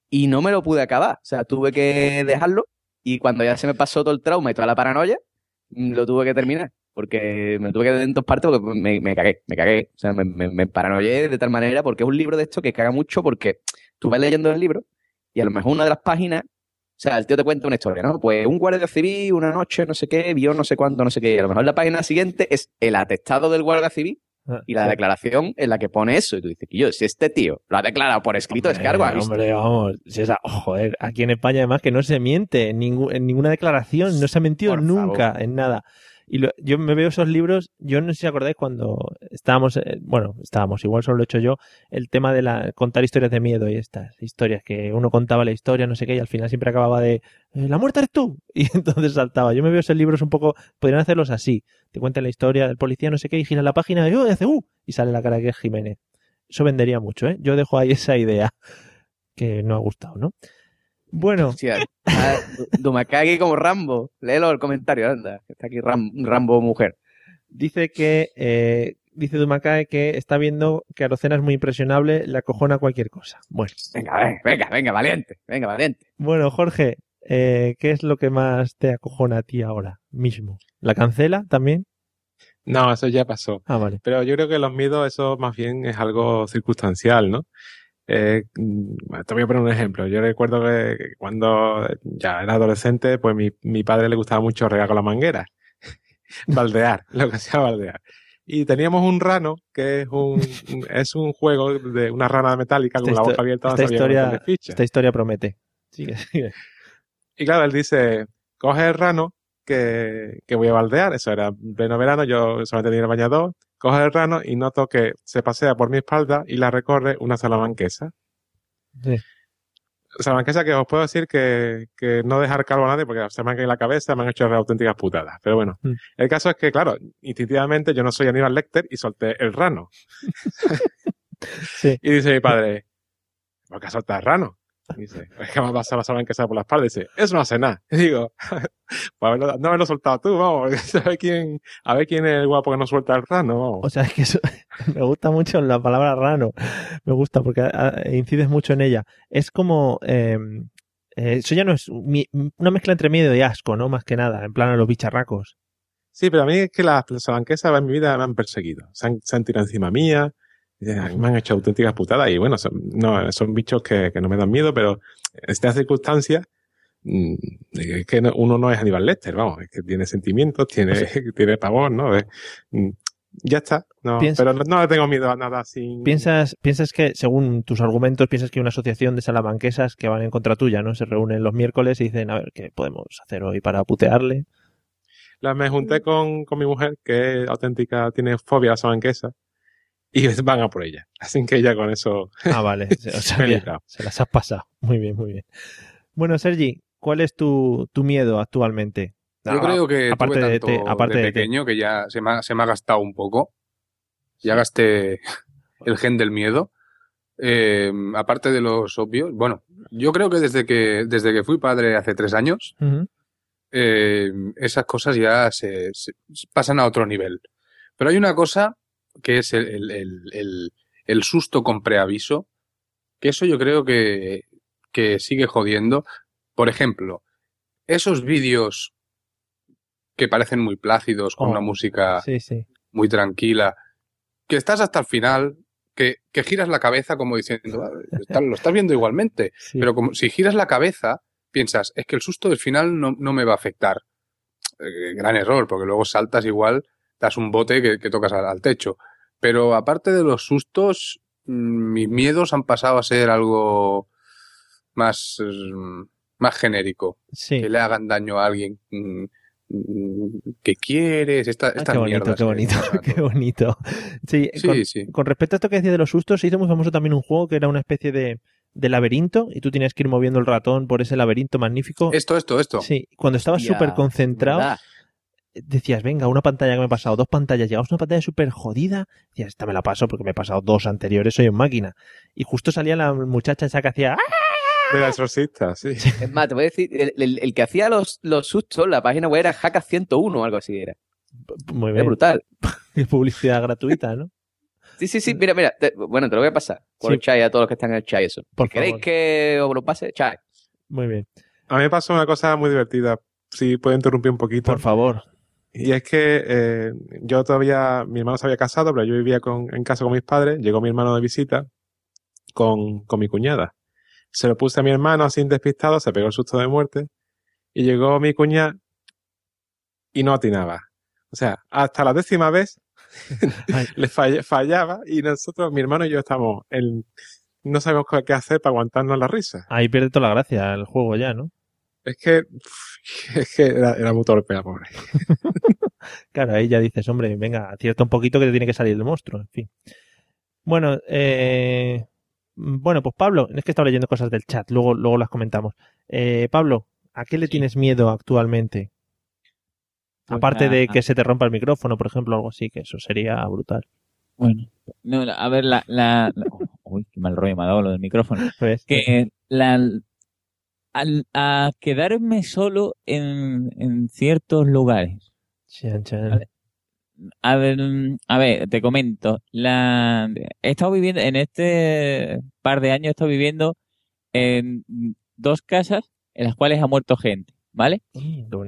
Y no me lo pude acabar, o sea, tuve que dejarlo y cuando ya se me pasó todo el trauma y toda la paranoia, mm, lo tuve que terminar. Porque me tuve que dar en dos partes porque me, me cagué, me cagué. O sea, me, me, me paranoié de tal manera porque es un libro de esto que caga mucho porque tú vas leyendo el libro y a lo mejor una de las páginas, o sea, el tío te cuenta una historia, ¿no? Pues un guardia civil, una noche, no sé qué, vio no sé cuánto, no sé qué. Y a lo mejor la página siguiente es el atestado del guardia civil Ah, y la declaración en la que pone eso. Y tú dices, que yo, si este tío lo ha declarado por escrito, es que algo ha Hombre, hombre, vamos. si esa- oh, joder, aquí en España además que no se miente en, ninguna declaración, no se ha mentido Por nunca favor. en nada. Y lo- yo me veo esos libros, yo no sé si acordáis cuando estábamos, eh, bueno, estábamos, igual solo lo he hecho yo, el tema de la contar historias de miedo y estas historias que uno contaba la historia, no sé qué, y al final siempre acababa de "Eh, la muerte eres tú. Y entonces saltaba. Yo me veo esos libros un poco, podrían hacerlos así. Te cuentan la historia del policía, no sé qué, y gira la página y, "Oh", y hace uh, y sale la cara que es Jiménez. Eso vendería mucho, ¿eh? Yo dejo ahí esa idea que no ha gustado, ¿no? Bueno, Hostia, Du- Dumakagi como Rambo. Léelo el comentario, anda. que Está aquí Ram- Rambo mujer. dice que eh, dice Dumacae que está viendo que Arocena es muy impresionable, le acojona cualquier cosa. Bueno. Venga, venga, venga, venga, valiente, venga, valiente. Bueno, Jorge, eh, ¿qué es lo que más te acojona a ti ahora mismo? ¿La cancela también? No, eso ya pasó. Ah, vale. Pero yo creo que los miedos, eso más bien es algo circunstancial, ¿no? Eh, mm, te voy a poner un ejemplo. Yo recuerdo que cuando ya era adolescente, pues mi, mi padre le gustaba mucho regar con la manguera. baldear, lo que sea baldear. Y teníamos un rano, que es un, es un juego de una rana metálica con la boca abierta. esta historia, esta historia promete. Sigue, sigue. Y claro, él dice, coge el rano que, que voy a baldear. Eso era en pleno verano, yo solamente tenía el bañador. Coge el rano y noto que se pasea por mi espalda y la recorre una salamanquesa. Sí. Salamanquesa que os puedo decir que, que no dejar calvo a nadie porque se me han caído la cabeza, me han hecho auténticas putadas. Pero bueno, Mm. el caso es que, claro, instintivamente yo no soy Aníbal Lecter y solté el rano. Sí. Y dice mi padre, ¿por qué el rano? Dice, es que me ha pasado la salamanquesa por la espalda. Dice, eso no hace nada. Y digo, pues haberlo- no haberlo soltado tú, vamos. A ver quién, a ver quién es el guapo que no suelta el rano, vamos. O sea, es que eso, me gusta mucho la palabra rano. Me gusta porque ah, incides mucho en ella. Es como. eh, eh, eso ya no es mi- una mezcla entre miedo y asco, ¿no? Más que nada, en plan a los bicharracos. Sí, pero a mí es que las salamanquesas en mi vida me han perseguido. Se han, se han tirado encima mía, me han hecho auténticas putadas y bueno, son, no, son bichos que, que no me dan miedo, pero en estas circunstancias mm, es que no- uno no es Aníbal Lecter, vamos, es que tiene sentimientos, tiene, tiene pavor, ¿no? Es- mm, ya está, no, pero no, le tengo miedo a nada así. Piensas, piensas que, según tus argumentos, piensas que hay una asociación de salamanquesas que van en contra tuya, ¿no? Se reúnen los miércoles y dicen, a ver, ¿qué podemos hacer hoy para putearle? La, me junté con, con mi mujer, que es auténtica, tiene fobia a la salamanquesa, y van a por ella. Así que ya con eso. Ah, vale. O sea, se las has pasado. Muy bien, muy bien. Bueno, Sergi, ¿cuál es tu, tu miedo actualmente? Yo Ah, creo que aparte tuve de te- aparte de pequeño que ya se me, ha, se me ha gastado un poco. Ya gasté el gen del miedo. Eh, aparte de los obvios, bueno, yo creo que desde que desde que fui padre hace tres años, eh, esas cosas ya se, se- se pasan a otro nivel. Pero hay una cosa que es el, el- el- el- susto con preaviso, que eso yo creo que, que sigue jodiendo. Por ejemplo, esos vídeos que parecen muy plácidos, con Oh, una música Sí, sí. muy tranquila, que estás hasta el final, que, que giras la cabeza como diciendo, "Ah, lo estás viendo igualmente, Sí. pero como si giras la cabeza, piensas, es que el susto del final no, no me va a afectar. Eh, gran error, porque luego saltas igual, das un bote que, que tocas al, al techo. Pero aparte de los sustos, mm, mis miedos han pasado a ser algo más, mm, más genérico. Sí. Que le hagan daño a alguien mm, que quieres, esta, Ah, estas qué bonito, qué bonito, qué bonito. Sí, Sí, con, sí. con respecto a esto que decía de los sustos, se hizo muy famoso también un juego que era una especie de, de laberinto y tú tenías que ir moviendo el ratón por ese laberinto magnífico. Esto, esto, esto. Sí, cuando estabas súper concentrado. Decías, venga, una pantalla que me he pasado, dos pantallas, llegabas a una pantalla súper jodida, decías, esta me la paso porque me he pasado dos anteriores, soy en máquina. Y justo salía la muchacha esa que hacía, ¡ah! De la exorcista, sí. Es más, te voy a decir, el, el- el que hacía los, los sustos, la página web era Hacka 101 o algo así era. Muy Es bien. brutal. Qué publicidad gratuita, ¿no? Sí, sí, sí, mira, mira, te- bueno, te lo voy a pasar por Sí. el chat a todos los que están en el chat eso. Por ¿Queréis favor. que os lo pase? Chat. Muy bien. A mí me pasó una cosa muy divertida. Si puedo interrumpir un poquito. Por favor. Y es que eh, yo todavía, mi hermano se había casado, pero yo vivía con, en casa con mis padres. Llegó mi hermano de visita con, con mi cuñada. Se lo puse a mi hermano así despistado, se pegó el susto de muerte. Y llegó mi cuñada y no atinaba. O sea, hasta la décima vez le fall- fallaba y nosotros, mi hermano y yo estamos en, no sabemos qué hacer para aguantarnos la risa. Ahí pierde toda la gracia el juego ya, ¿no? Es que, es que era, era muy torpe la pobre. Claro, ahí ya dices, hombre, venga, acierta un poquito que te tiene que salir el monstruo, en fin. Bueno, eh, bueno, pues Pablo, es que estaba leyendo cosas del chat, luego, luego las comentamos. Eh, Pablo, ¿a qué le tienes miedo actualmente? Pues Aparte de a- que se te rompa el micrófono, por ejemplo, algo así, que eso sería brutal. Bueno, no, a ver, la, la, la- uy, qué mal rollo me ha dado lo del micrófono. ¿Ves? Que la, al, a quedarme solo en, en ciertos lugares. Chan, chan. Vale. a ver, mm, a ver, te comento. La, he estado viviendo, en este par de años he estado viviendo en dos casas en las cuales ha muerto gente, ¿vale?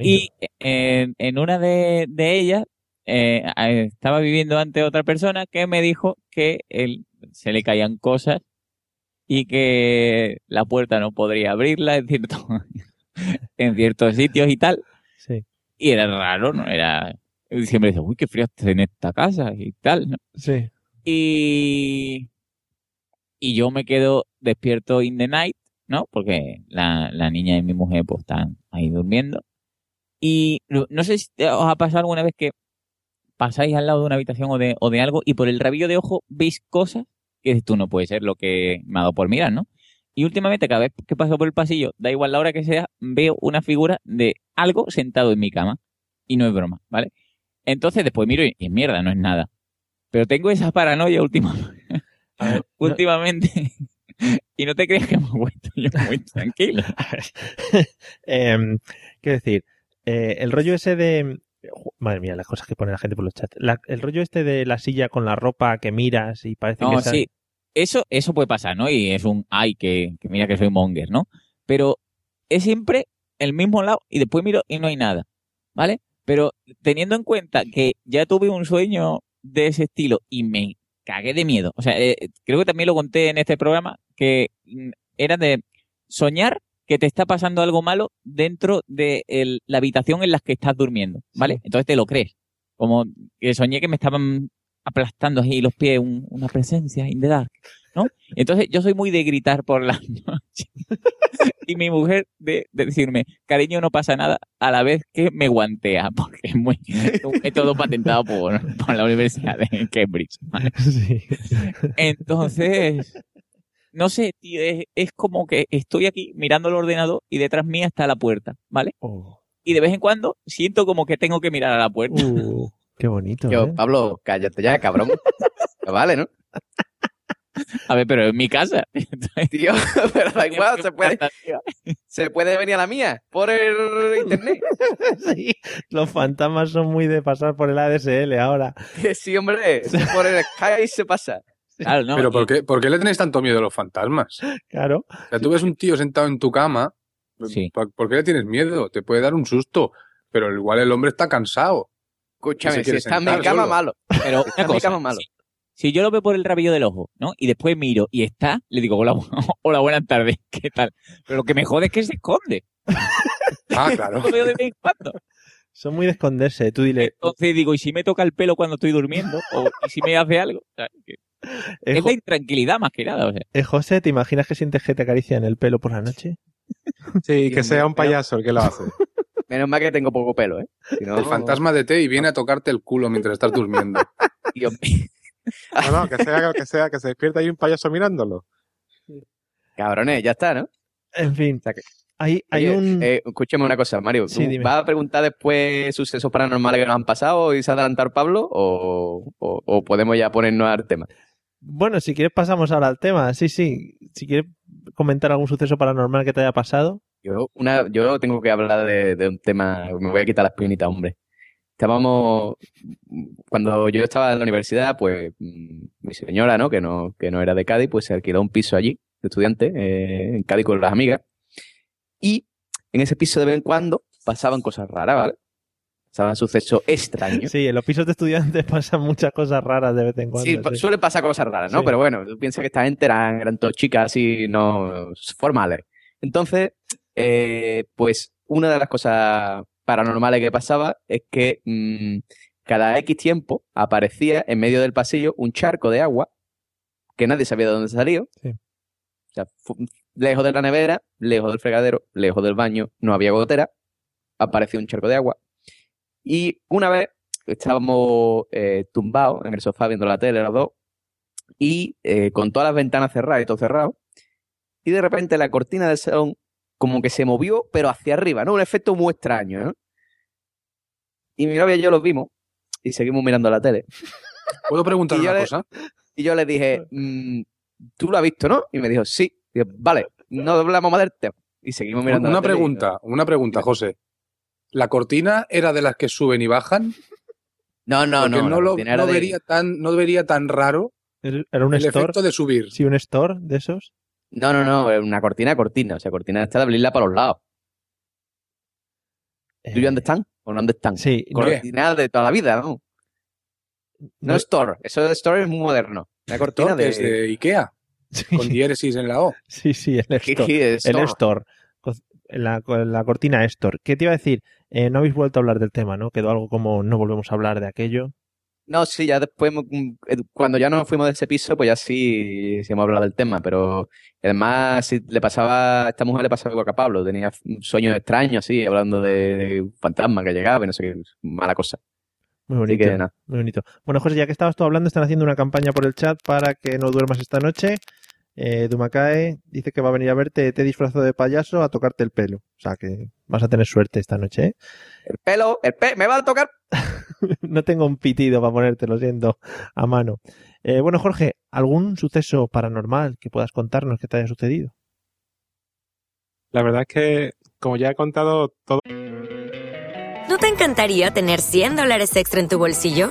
Y en, en una de, de ellas eh, estaba viviendo ante otra persona que me dijo que él, se le caían cosas y que la puerta no podría abrirla en, cierto, en ciertos sitios y tal. Sí. Y era raro, ¿no? Era... Siempre dice, uy, qué frío está en esta casa y tal, ¿no? Sí. Y, y yo me quedo despierto in the night, ¿no? Porque la, la niña y mi mujer pues están ahí durmiendo. Y no, sé si os ha pasado alguna vez que pasáis al lado de una habitación o de, o de algo y por el rabillo de ojo veis cosas que dices tú no puede ser lo que me ha dado por mirar, ¿no? Y últimamente cada vez que paso por el pasillo, da igual la hora que sea, veo una figura de algo sentado en mi cama. Y no es broma, ¿vale? Entonces después miro y, y mierda, no es nada. Pero tengo esa paranoia última, últimamente. y no te creas que me he vuelto yo muy tranquilo. Em, quiero decir, eh, el rollo ese de. Madre mía, las cosas que pone la gente por los chats. La- el rollo este de la silla con la ropa que miras y parece que. No, sí. Eso, eso puede pasar, ¿no? Y es un ay que, que mira que soy monger, ¿no? Pero es siempre el mismo lado y después miro y no hay nada, ¿vale? Pero teniendo en cuenta que ya tuve un sueño de ese estilo y me cagué de miedo. O sea, eh, creo que también lo conté en este programa que mm, era de soñar que te está pasando algo malo dentro de el- la habitación en la que estás durmiendo, ¿vale? Entonces te lo crees. Como que soñé que me estaban aplastando ahí los pies un- una presencia in the dark, ¿no? Entonces yo soy muy de gritar por la noche. y mi mujer de, de decirme, cariño, no pasa nada, a la vez que me guantea, porque es muy, un método patentado por, por la Universidad de Cambridge. ¿vale? Entonces, no sé, tío, es, es como que estoy aquí mirando el ordenador y detrás mía está la puerta, ¿vale? Oh. Y de vez en cuando siento como que tengo que mirar a la puerta. Uh, qué bonito. Yo, ¿eh? Pablo, cállate ya, cabrón. vale, ¿no? A ver, pero en mi casa. Tío, pero da igual, se puede, se puede venir a la mía por el internet. sí, los fantasmas son muy de pasar por el ADSL ahora. Sí, hombre, por el Skype se pasa. Claro, no. Pero ¿por qué, ¿por qué le tenéis tanto miedo a los fantasmas? Claro. O sea, tú ves un tío sentado en tu cama, Sí. ¿por por qué le tienes miedo? Te puede dar un susto, pero igual el hombre está cansado. Escúchame, si está en mi cama, solo. malo. Pero Está en mi cama, malo. si, si yo lo veo por el rabillo del ojo, ¿no? Y después miro y está, le digo, hola, hola buenas tardes, ¿qué tal? Pero lo que me jode es que se esconde. Ah, claro. Lo veo de vez en cuando. Son muy de esconderse. Tú dile. Entonces digo, ¿y si me toca el pelo cuando estoy durmiendo? ¿O y si me hace algo? O sea, que- Eh, es la intranquilidad más que nada. O sea. eh, José, ¿te imaginas que sientes que te acaricia en el pelo por la noche? Sí, que sea un payaso el que lo hace. Menos mal que tengo poco pelo, ¿eh? Si no- El fantasma de té y viene a tocarte el culo mientras estás durmiendo. Dios No, no, que sea, que sea, que se despierta ahí un payaso mirándolo. Cabrones, ya está, ¿no? En fin. sea que- Hay, hay Oye, un. eh, escúchame una cosa, Mario. Sí, ¿tú dime. ¿Vas a preguntar después sucesos paranormales que nos han pasado y se adelantar Pablo? O, o- o podemos ya ponernos al tema? Bueno, si quieres pasamos ahora al tema. Sí, sí. Si quieres comentar algún suceso paranormal que te haya pasado. Yo, una, yo tengo que hablar de, de un tema. Me voy a quitar las pinitas, hombre. Estábamos. Cuando yo estaba en la universidad, pues mm, mi señora, ¿no? Que no, que no era de Cádiz, pues se alquiló un piso allí, de estudiante, eh, en Cádiz con las amigas. Y en ese piso de vez en cuando pasaban cosas raras, ¿vale? Pasaban sucesos extraños. Sí, en los pisos de estudiantes pasan muchas cosas raras de vez en cuando. Sí, sí. suelen pasar cosas raras, ¿no? Sí. Pero bueno, tú piensas que esta gente eran, eran todas chicas así, no formales. Entonces, eh, pues una de las cosas paranormales que pasaba es que mm, cada X tiempo aparecía en medio del pasillo un charco de agua que nadie sabía de dónde salió. Sí. O sea, fu- lejos de la nevera, lejos del fregadero, lejos del baño, no había gotera, apareció un charco de agua. Y una vez estábamos eh, tumbados en el sofá viendo la tele los dos y eh, con todas las ventanas cerradas y todo cerrado. Y de repente la cortina del salón como que se movió, pero hacia arriba, ¿no? Un efecto muy extraño, ¿no? Y mi novia y yo los vimos y seguimos mirando la tele. ¿Puedo preguntar Y yo una le- cosa? Y yo le dije, mm, ¿tú lo has visto, no? Y me dijo, sí. Y yo, vale, no hablamos más del tema. Y seguimos mirando Una la tele pregunta, una pregunta, José. ¿La cortina era de las que suben y bajan? No, no, Porque no. no, lo, cortina era no de- vería tan, no vería tan raro Era un el store. efecto de subir. Sí, un store de esos. No, no, no, una cortina cortina. O sea, cortina esta de abrirla para los lados. ¿Do you understand? ¿O no understand? Eh, Sí, no- Cortina de toda la vida, ¿no? No, No- store. Eso de store es muy moderno. Una cortina Store, de... que es de Ikea, con diéresis en la O. Sí, sí, el ¿Qué- store. el store? La, la cortina Store. ¿Qué te iba a decir? Eh, no habéis vuelto a hablar del tema, ¿no? Quedó algo como no volvemos a hablar de aquello. No, sí, ya después, mm, eh, cuando ya nos fuimos de ese piso, pues ya sí, sí hemos hablado del tema, pero además sí, le pasaba, a esta mujer le pasaba igual que a Pablo, tenía sueños extraños, así, hablando de, de un fantasma que llegaba y no sé qué, mala cosa. Muy bonito. que. Muy bonito. Bueno, José, ya que estabas tú hablando, están haciendo una campaña por el chat para que no duermas esta noche. Eh, Dumakae dice que va a venir a verte, te disfrazó de payaso a tocarte el pelo. O sea que vas a tener suerte esta noche, ¿eh? El pelo, el pe me va a tocar. no tengo un pitido para ponerte, lo siento, a mano. Eh, bueno, Jorge, ¿algún suceso paranormal que puedas contarnos que te haya sucedido? La verdad es que, como ya he contado todo. ¿No te encantaría tener 100 dólares extra en tu bolsillo?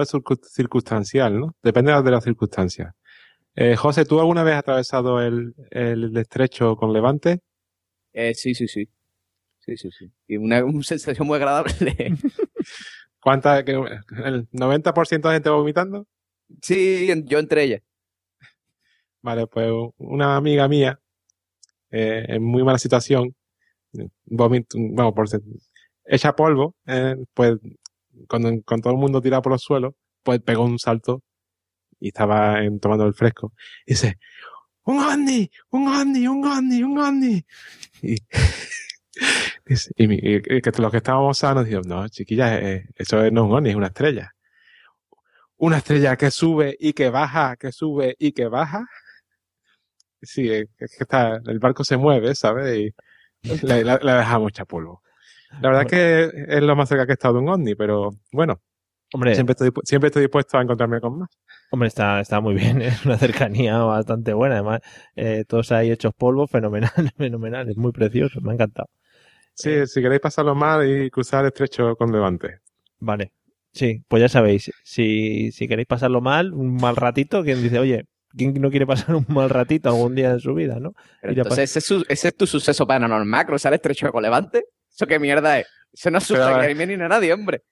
Es circun- circunstancial, ¿no? Depende de las circunstancias. Eh, José, ¿tú alguna vez has atravesado el, el estrecho con Levante? Eh, sí, sí, sí. Sí, sí, sí. Y una, una sensación muy agradable. ¿Cuánta? que- ¿El 90% de gente vomitando? sí, yo entre ellas. Vale, pues una amiga mía, eh, en muy mala situación, vomit, bueno, por ser- echa polvo, eh, pues con, con todo el mundo tirado por los suelos, pues pegó un salto y estaba en- tomando el fresco. Y dice, ¡Un ovni! ¡Un ovni! ¡Un ovni! ¡Un ovni! Y, que los que estábamos sanos dijeron, no, chiquilla, eh, eso no es un ovni, es una estrella. Una estrella que sube y que baja, que sube y que baja. Sí, es que está, el barco se mueve, ¿sabes? Y le, le, le deja mucha polvo. La verdad es que es lo más cerca que he estado de un ovni, pero bueno. Hombre, siempre estoy, siempre estoy dispuesto a encontrarme con más. Hombre, está, está muy bien, es una cercanía bastante buena. Además, eh, todos ahí hechos polvo, fenomenal, fenomenal, es muy precioso, me ha encantado. Sí, si queréis pasarlo mal y cruzar el estrecho con Levante. Vale, sí, pues ya sabéis, si, si queréis pasarlo mal, un mal ratito, quien dice, oye, ¿quién no quiere pasar un mal ratito algún día en su vida, no? Entonces, ¿ese ese es tu suceso paranormal, cruzar el estrecho con Levante? ¿Eso qué mierda es? Eso no asusta a ni a nadie, hombre.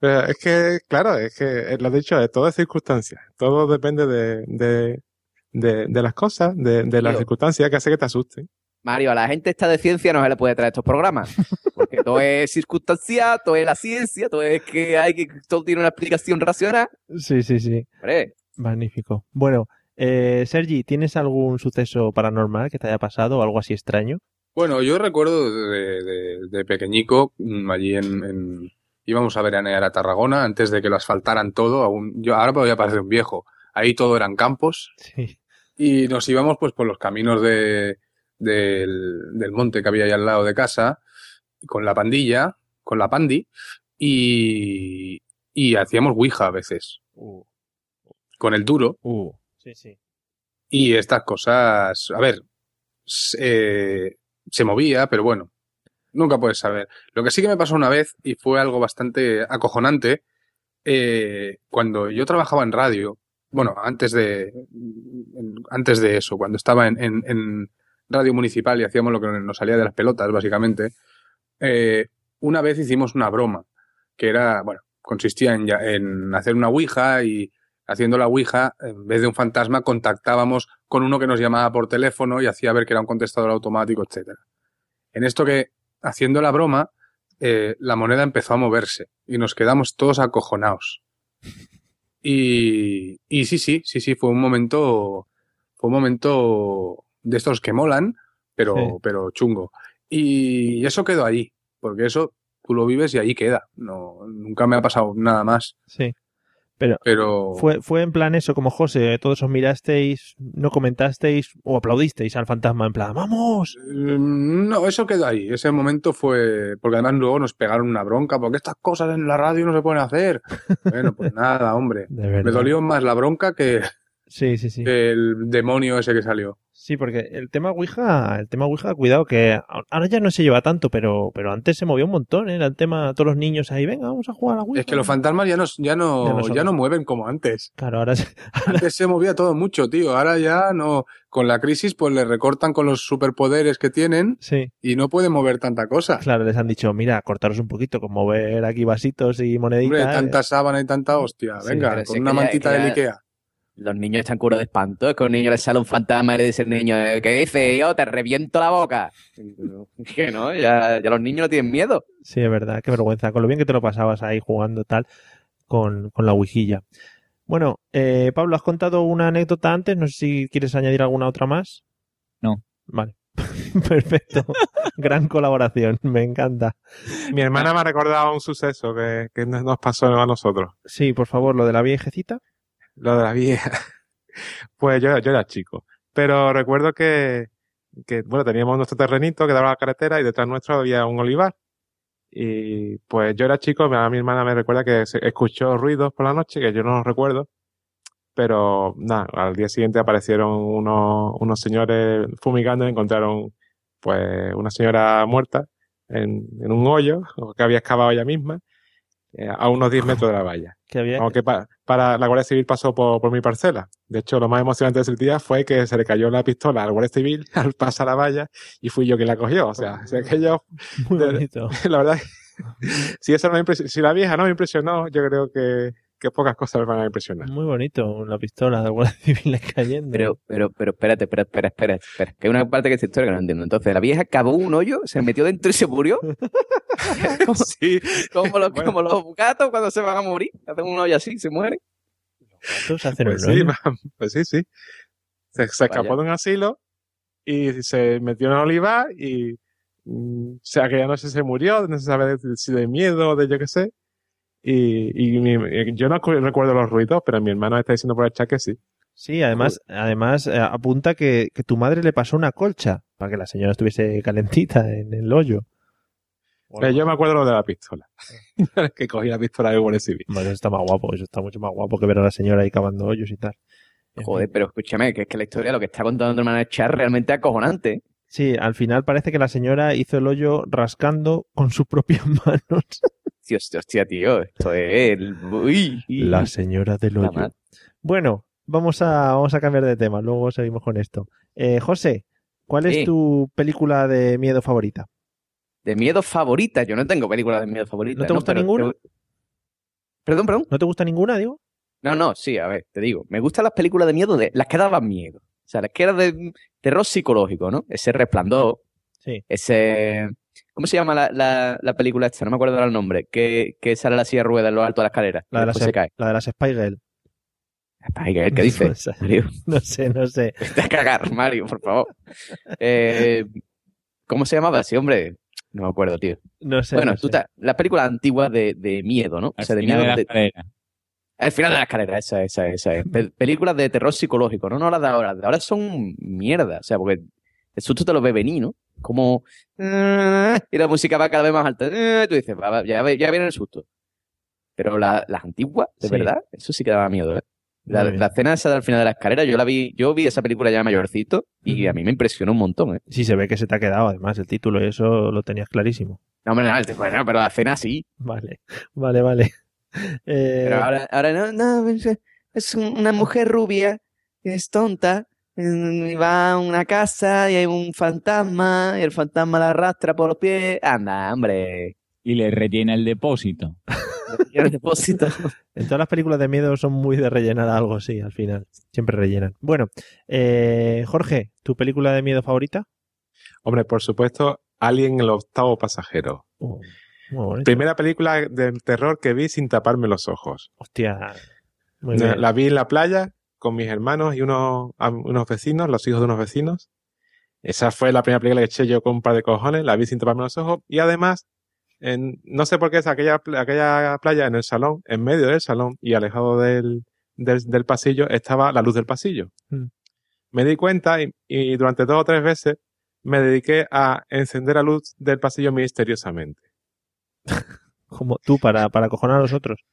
Pero es que, claro, es que eh, lo he dicho, de todas circunstancias. Todo depende de, de, de, de las cosas, de, de las Tío. circunstancias que hace que te asusten. Mario, a la gente esta de ciencia no se le puede traer estos programas. Porque todo es circunstancia, todo es la ciencia, todo es que hay que, todo tiene una explicación racional. Sí, sí, sí. Hombre, Magnífico. Bueno, eh, Sergi, ¿tienes algún suceso paranormal que te haya pasado o algo así extraño? Bueno, yo recuerdo de, de- de pequeñico, mm, allí en, en- íbamos a veranear a Tarragona antes de que lo asfaltaran todo. Aún, yo ahora me voy a parecer un viejo. Ahí todo eran campos Sí. y nos íbamos pues por los caminos de, del, del monte que había ahí al lado de casa con la pandilla, con la pandi y, y hacíamos ouija a veces con el duro. Sí, sí. Y estas cosas, a ver, eh, se movía, pero bueno, nunca puedes saber. Lo que sí que me pasó una vez, y fue algo bastante acojonante, eh, cuando yo trabajaba en radio, bueno, antes de, antes de eso, cuando estaba en, en- radio municipal y hacíamos lo que nos salía de las pelotas, básicamente, eh, una vez hicimos una broma, que era, bueno, consistía en, en hacer una ouija y haciendo la Ouija, en vez de un fantasma, contactábamos con uno que nos llamaba por teléfono y hacía ver que era un contestador automático, etcétera. En esto que, haciendo la broma, eh, la moneda empezó a moverse y nos quedamos todos acojonados. Y, y sí, sí, sí, sí, fue un momento, fue un momento de estos que molan, pero, Sí. pero chungo. Y eso quedó ahí, porque eso tú lo vives y ahí queda. No, nunca me ha pasado nada más. Sí. Pero, Pero fue, fue en plan eso, como José, todos os mirasteis, no comentasteis o aplaudisteis al fantasma en plan, ¡vamos! Mm, No, eso quedó ahí. Ese momento fue. Porque además luego nos pegaron una bronca, porque estas cosas en la radio no se pueden hacer. Bueno, pues nada, hombre. Me dolió más la bronca que, Sí, sí, sí. el demonio ese que salió. Sí, porque el tema Ouija, el tema Ouija, cuidado, que ahora ya no se lleva tanto, pero, pero antes se movió un montón, ¿eh? Era el tema, todos los niños ahí, venga, vamos a jugar a la Ouija. Es que los fantasmas ya no, ya no, Ya no ya son- no mueven como antes. Claro, ahora se- Antes se movía todo mucho, tío. Ahora ya no. Con la crisis, pues le recortan con los superpoderes que tienen Sí. y no pueden mover tanta cosa. Claro, les han dicho, mira, cortaros un poquito, con mover aquí vasitos y moneditas. Hombre, tanta sábana y tanta hostia. Venga, con una que ya- mantita ya- Ikea. Los niños están curados de espanto. Es que a un niño le sale un fantasma y le dice el niño, eh, ¿qué dice? Yo te reviento la boca. Que no, ya, ya los niños no tienen miedo. Sí, es verdad, qué vergüenza. Con lo bien que te lo pasabas ahí jugando tal con, con la Ouijilla. Bueno, eh, Pablo, has contado una anécdota antes, no sé si quieres añadir alguna otra más. No. Vale. Perfecto. Gran colaboración, me encanta. Mi hermana me ha recordado un suceso que, que nos pasó a nosotros. Sí, por favor, lo de la viejecita. Lo de la vieja. Pues yo, yo era chico. Pero recuerdo que, que, bueno, teníamos nuestro terrenito que daba a la carretera y detrás nuestro había un olivar. Y pues yo era chico, mi, hermana me recuerda que escuchó ruidos por la noche, que yo no los recuerdo. Pero nada, al día siguiente aparecieron unos, unos señores fumigando y encontraron pues una señora muerta en, en un hoyo que había excavado ella misma eh, a unos 10 metros de la valla. Que había Como que pa- para la Guardia Civil pasó por, por mi parcela. De hecho, lo más emocionante de ese día fue que se le cayó la pistola al Guardia Civil al pasar la valla y fui yo quien la cogió. O sea, o sea, que yo, Muy de- bonito. la verdad, si eso no me impresionó, si la vieja no me impresionó, yo creo que, que pocas cosas me van a impresionar. Muy bonito, la pistola del Guardia Civil cayendo. Pero, pero, pero espérate, espera, espera, espera, espera. Que hay una parte de esta historia que no entiendo. Entonces, la vieja cavó un hoyo, se metió dentro y se murió. como, como, los, como los gatos cuando se van a morir. Hacen un hoyo así, se mueren. Gatos hacen Pues un sí, hoyo. pues sí, sí. Se, se escapó de un asilo y se metió en un olivar y, mm, o sea, aquella noche se murió, no se sabe de- si de miedo o de yo qué sé. Y, y mi- yo no cu- recuerdo los ruidos, pero mi hermano me está diciendo por el chat que sí. Sí, además, además eh, apunta que, que tu madre le pasó una colcha para que la señora estuviese calentita en el hoyo. Eh, yo me acuerdo lo de la pistola. que cogí la pistola Guardia Civil. Bueno, eso está más guapo, eso está mucho más guapo que ver a la señora ahí cavando hoyos y tal. Joder, pero escúchame, que es que la historia, lo que está contando tu hermana Char, realmente acojonante. Sí, al final parece que la señora hizo el hoyo rascando con sus propias manos. Dios, hostia, tío, esto es... el- Uy, La señora del hoyo. Bueno, vamos a, vamos a cambiar de tema, luego seguimos con esto. Eh, José, ¿cuál es tu película de miedo favorita? De miedo favorita. Yo no tengo película de miedo favorita. ¿No te gusta ninguna? Perdón, perdón. ¿No te gusta ninguna, digo? No, no, sí, a ver, te digo. Me gustan las películas de miedo, de las que daban miedo. O sea, las que eran de terror psicológico, ¿no? Ese resplandor. Sí. Ese. ¿Cómo se llama la, la, la película esta? No me acuerdo ahora el nombre. Que, que sale la silla de ruedas en lo alto de la escalera. La de, las, se cae. la de las Spy Girl. Ay, ¿qué, qué dice? No sé. Mario? No sé, no sé. Vete a cagar, Mario, por favor. Eh, ¿Cómo se llamaba? Sí, hombre. No me acuerdo, tío. No sé. bueno, no tú sé. te- las películas antiguas de, de miedo, ¿no? Al o sea, de final miedo de la de- escalera. Al final de la escalera, esa, esa, esa es. Pe- películas de terror psicológico, no, no las de ahora. De ahora son mierda. O sea, porque el susto te lo ve venir, ¿no? Como. Y la música va cada vez más alta. "Ah", Tú dices, ya, viene el susto. Pero la- las antiguas, de Sí. verdad, eso sí que daba miedo, ¿eh? La, la escena esa del final de la escalera, yo la vi, yo vi esa película ya mayorcito y a mí me impresionó un montón, ¿eh? Sí, se ve que se te ha quedado, además, el título, y eso lo tenías clarísimo. No, hombre, no, bueno, pero la escena sí. Vale, vale, vale. Eh, Pero ahora, ahora no, no, es, es una mujer rubia, que es tonta, y va a una casa y hay un fantasma, y el fantasma la arrastra por los pies. Anda, hombre. Y le rellena el depósito. el depósito. En todas las películas de miedo son muy de rellenar algo, sí, al final. Siempre rellenan. Bueno, eh, Jorge, ¿tu película de miedo favorita? Hombre, por supuesto, Alien el octavo pasajero. Oh. Primera película de terror que vi sin taparme los ojos. Hostia. Muy la, bien. la vi en la playa con mis hermanos y unos, unos vecinos, los hijos de unos vecinos. Esa fue la primera película que eché yo con un par de cojones, la vi sin taparme los ojos. Y además, en, no sé por qué es aquella, aquella playa en el salón, en medio del salón y alejado del, del, del pasillo, estaba la luz del pasillo. Mm. Me di cuenta y, y durante dos o tres veces me dediqué a encender la luz del pasillo misteriosamente. Como tú, para, para acojonar a los otros.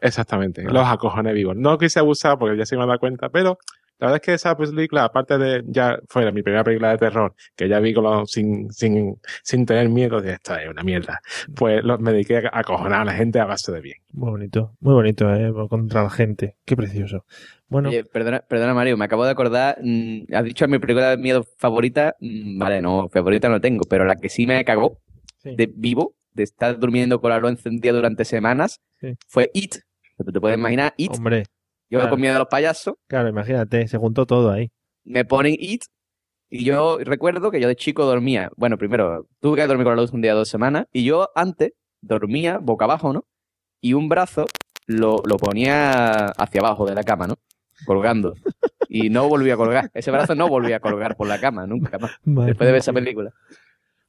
Exactamente, los acojones vivos. No quise abusar porque ya se me ha dado cuenta, pero la verdad es que esa película, aparte de ya fuera mi primera película de terror, que ya vi con lo- sin, sin, sin tener miedo de esta es una mierda, pues lo- me dediqué a acojonar a la gente a base de bien. Muy bonito, muy bonito, ¿eh? Contra la gente. Qué precioso. Bueno, Oye, perdona, perdona, Mario, me acabo de acordar. mm, has dicho mi película de miedo favorita. mm, vale, no, favorita no tengo, pero la que sí me cagó de vivo, de estar durmiendo con la luz encendida durante semanas, Sí. fue It. Te puedes imaginar, It. hombre. Yo claro. con miedo a los payasos, Claro, imagínate, se juntó todo ahí. me ponen It. Y yo recuerdo que yo de chico dormía. Bueno, primero tuve que dormir con la luz un día dos semanas. Y yo antes dormía boca abajo, ¿no? Y un brazo lo, lo ponía hacia abajo de la cama, ¿no? Colgando. Y no volví a colgar. Ese brazo no volví a colgar por la cama, nunca más. Madre Después de ver esa película.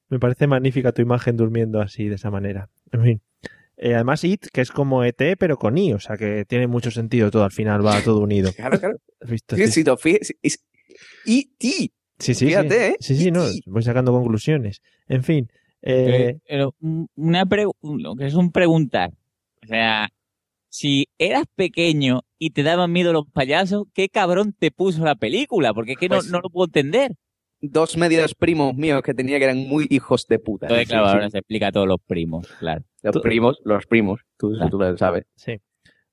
Me parece magnífica tu imagen durmiendo así, de esa manera. En fin. Eh, además, It, que es como ET, pero con I, o sea que tiene mucho sentido todo, al final va todo unido. Claro, claro. ¿Has visto? Sí, Sí, es- E.T. sí, sí. Fíjate, sí. ¿eh? Sí, sí, no, voy sacando conclusiones. En fin. eh, Pero un- una lo que es un preguntar. O sea, si eras pequeño y te daban miedo los payasos, ¿qué cabrón te puso la película? Porque es que Pues- no, no lo puedo entender. Dos medios primos míos que tenía que eran muy hijos de puta. Entonces, claro, sí. ahora se explica a todos los primos, claro. Los primos, los primos. Tú, tú lo sabes. Sí.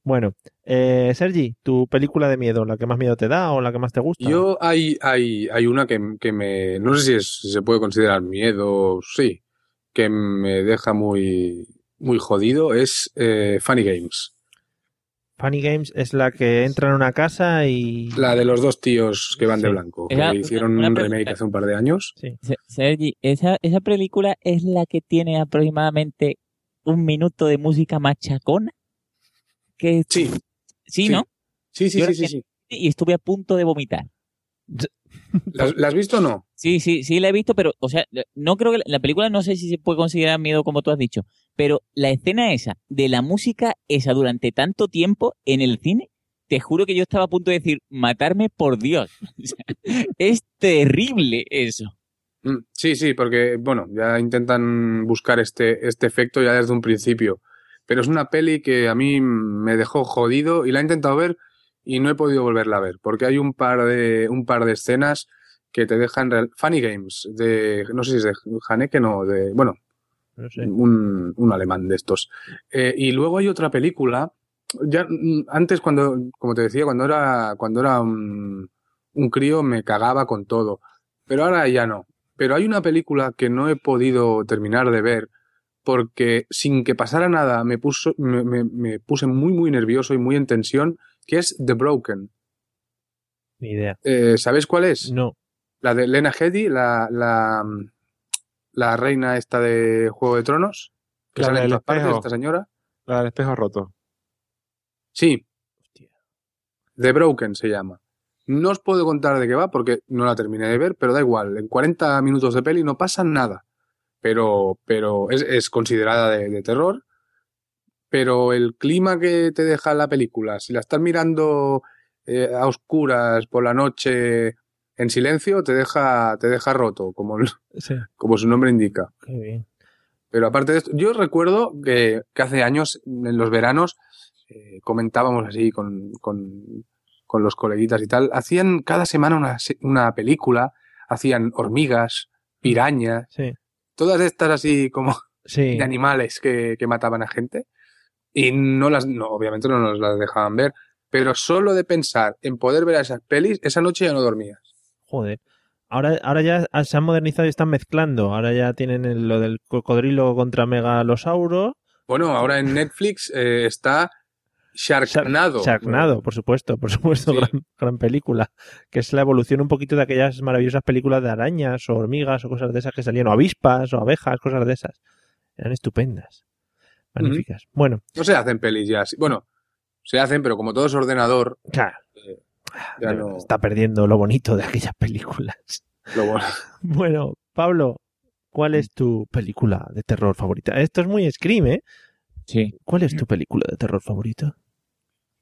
Bueno, eh, Sergi, ¿tu película de miedo, la que más miedo te da o la que más te gusta? Yo hay, hay, hay una que, que me, no sé si, es- si se puede considerar miedo, sí, que me deja muy, muy jodido, es eh, Funny Games. Funny Games es la que entra en una casa y... La de los dos tíos que van de Sí. blanco, que Era hicieron una un remake hace un par de años. Sí. Se- Sergi, esa, esa película es la que tiene aproximadamente un minuto de música machacona. Que sí. Sí, ¿no? Sí, sí, Yo sí, sí, que- sí. Y estuve a punto de vomitar. ¿La, la has visto o no? Sí, sí, sí la he visto, pero, o sea, no creo que la, la película no sé si se puede considerar miedo como tú has dicho, pero la escena esa, de la música esa durante tanto tiempo en el cine, te juro que yo estaba a punto de decir, matarme por Dios. Es terrible eso. Mm, Sí, sí, porque, bueno, ya intentan buscar este, este efecto ya desde un principio. Pero es una peli que a mí me dejó jodido y la he intentado ver y no he podido volverla a ver, porque hay un par de, un par de escenas que te dejan real- Funny Games, de, no sé si es de Haneke, no, de, bueno, No sé. un, un alemán de estos. Eh, y luego hay otra película, ya mm, antes cuando, como te decía, cuando era, cuando era un, un crío me cagaba con todo, pero ahora ya no. Pero hay una película que no he podido terminar de ver porque sin que pasara nada me, puso, me, me- me puse muy, muy nervioso y muy en tensión, que es The Broken. Ni idea. Eh, ¿Sabéis cuál es? No. La de Lena Headey, la, la, la reina esta de Juego de Tronos, que La sale en todas partes, esta señora. La del espejo roto. Sí. The Broken se llama. No os puedo contar de qué va porque no la terminé de ver, pero da igual. En 40 minutos de peli no pasa nada. Pero, pero es, es considerada de, de terror. Pero el clima que te deja la película, si la estás mirando eh, a oscuras por la noche en silencio, te deja, te deja roto, como, el- Sí, como su nombre indica. qué bien. Pero aparte de esto, yo recuerdo que, que hace años, en los veranos, eh, comentábamos así con, con, con los coleguitas y tal, hacían cada semana una, una película, hacían hormigas, pirañas, Sí. todas estas así como Sí. de animales que, que mataban a gente. Y no las, no, obviamente no nos las dejaban ver, pero solo de pensar en poder ver a esas pelis, esa noche ya no dormías. Joder. Ahora, ahora ya se han modernizado y están mezclando. Ahora ya tienen el- lo del cocodrilo contra megalosauro Bueno, ahora en Netflix eh, está Sharknado. Sharknado, por supuesto, por supuesto, gran, gran película. Que es la evolución un poquito de aquellas maravillosas películas de arañas o hormigas o cosas de esas que salían, o avispas o abejas, cosas de esas. Eran estupendas. Magníficas. Bueno, No se hacen pelis ya. Bueno, se hacen, pero como todo es ordenador. Claro. Ya no. está perdiendo lo bonito de aquellas películas. Lo bueno. Bueno, Pablo, ¿cuál es tu película de terror favorita? Esto es muy Scream, ¿eh? Sí. ¿Cuál es tu película de terror favorita?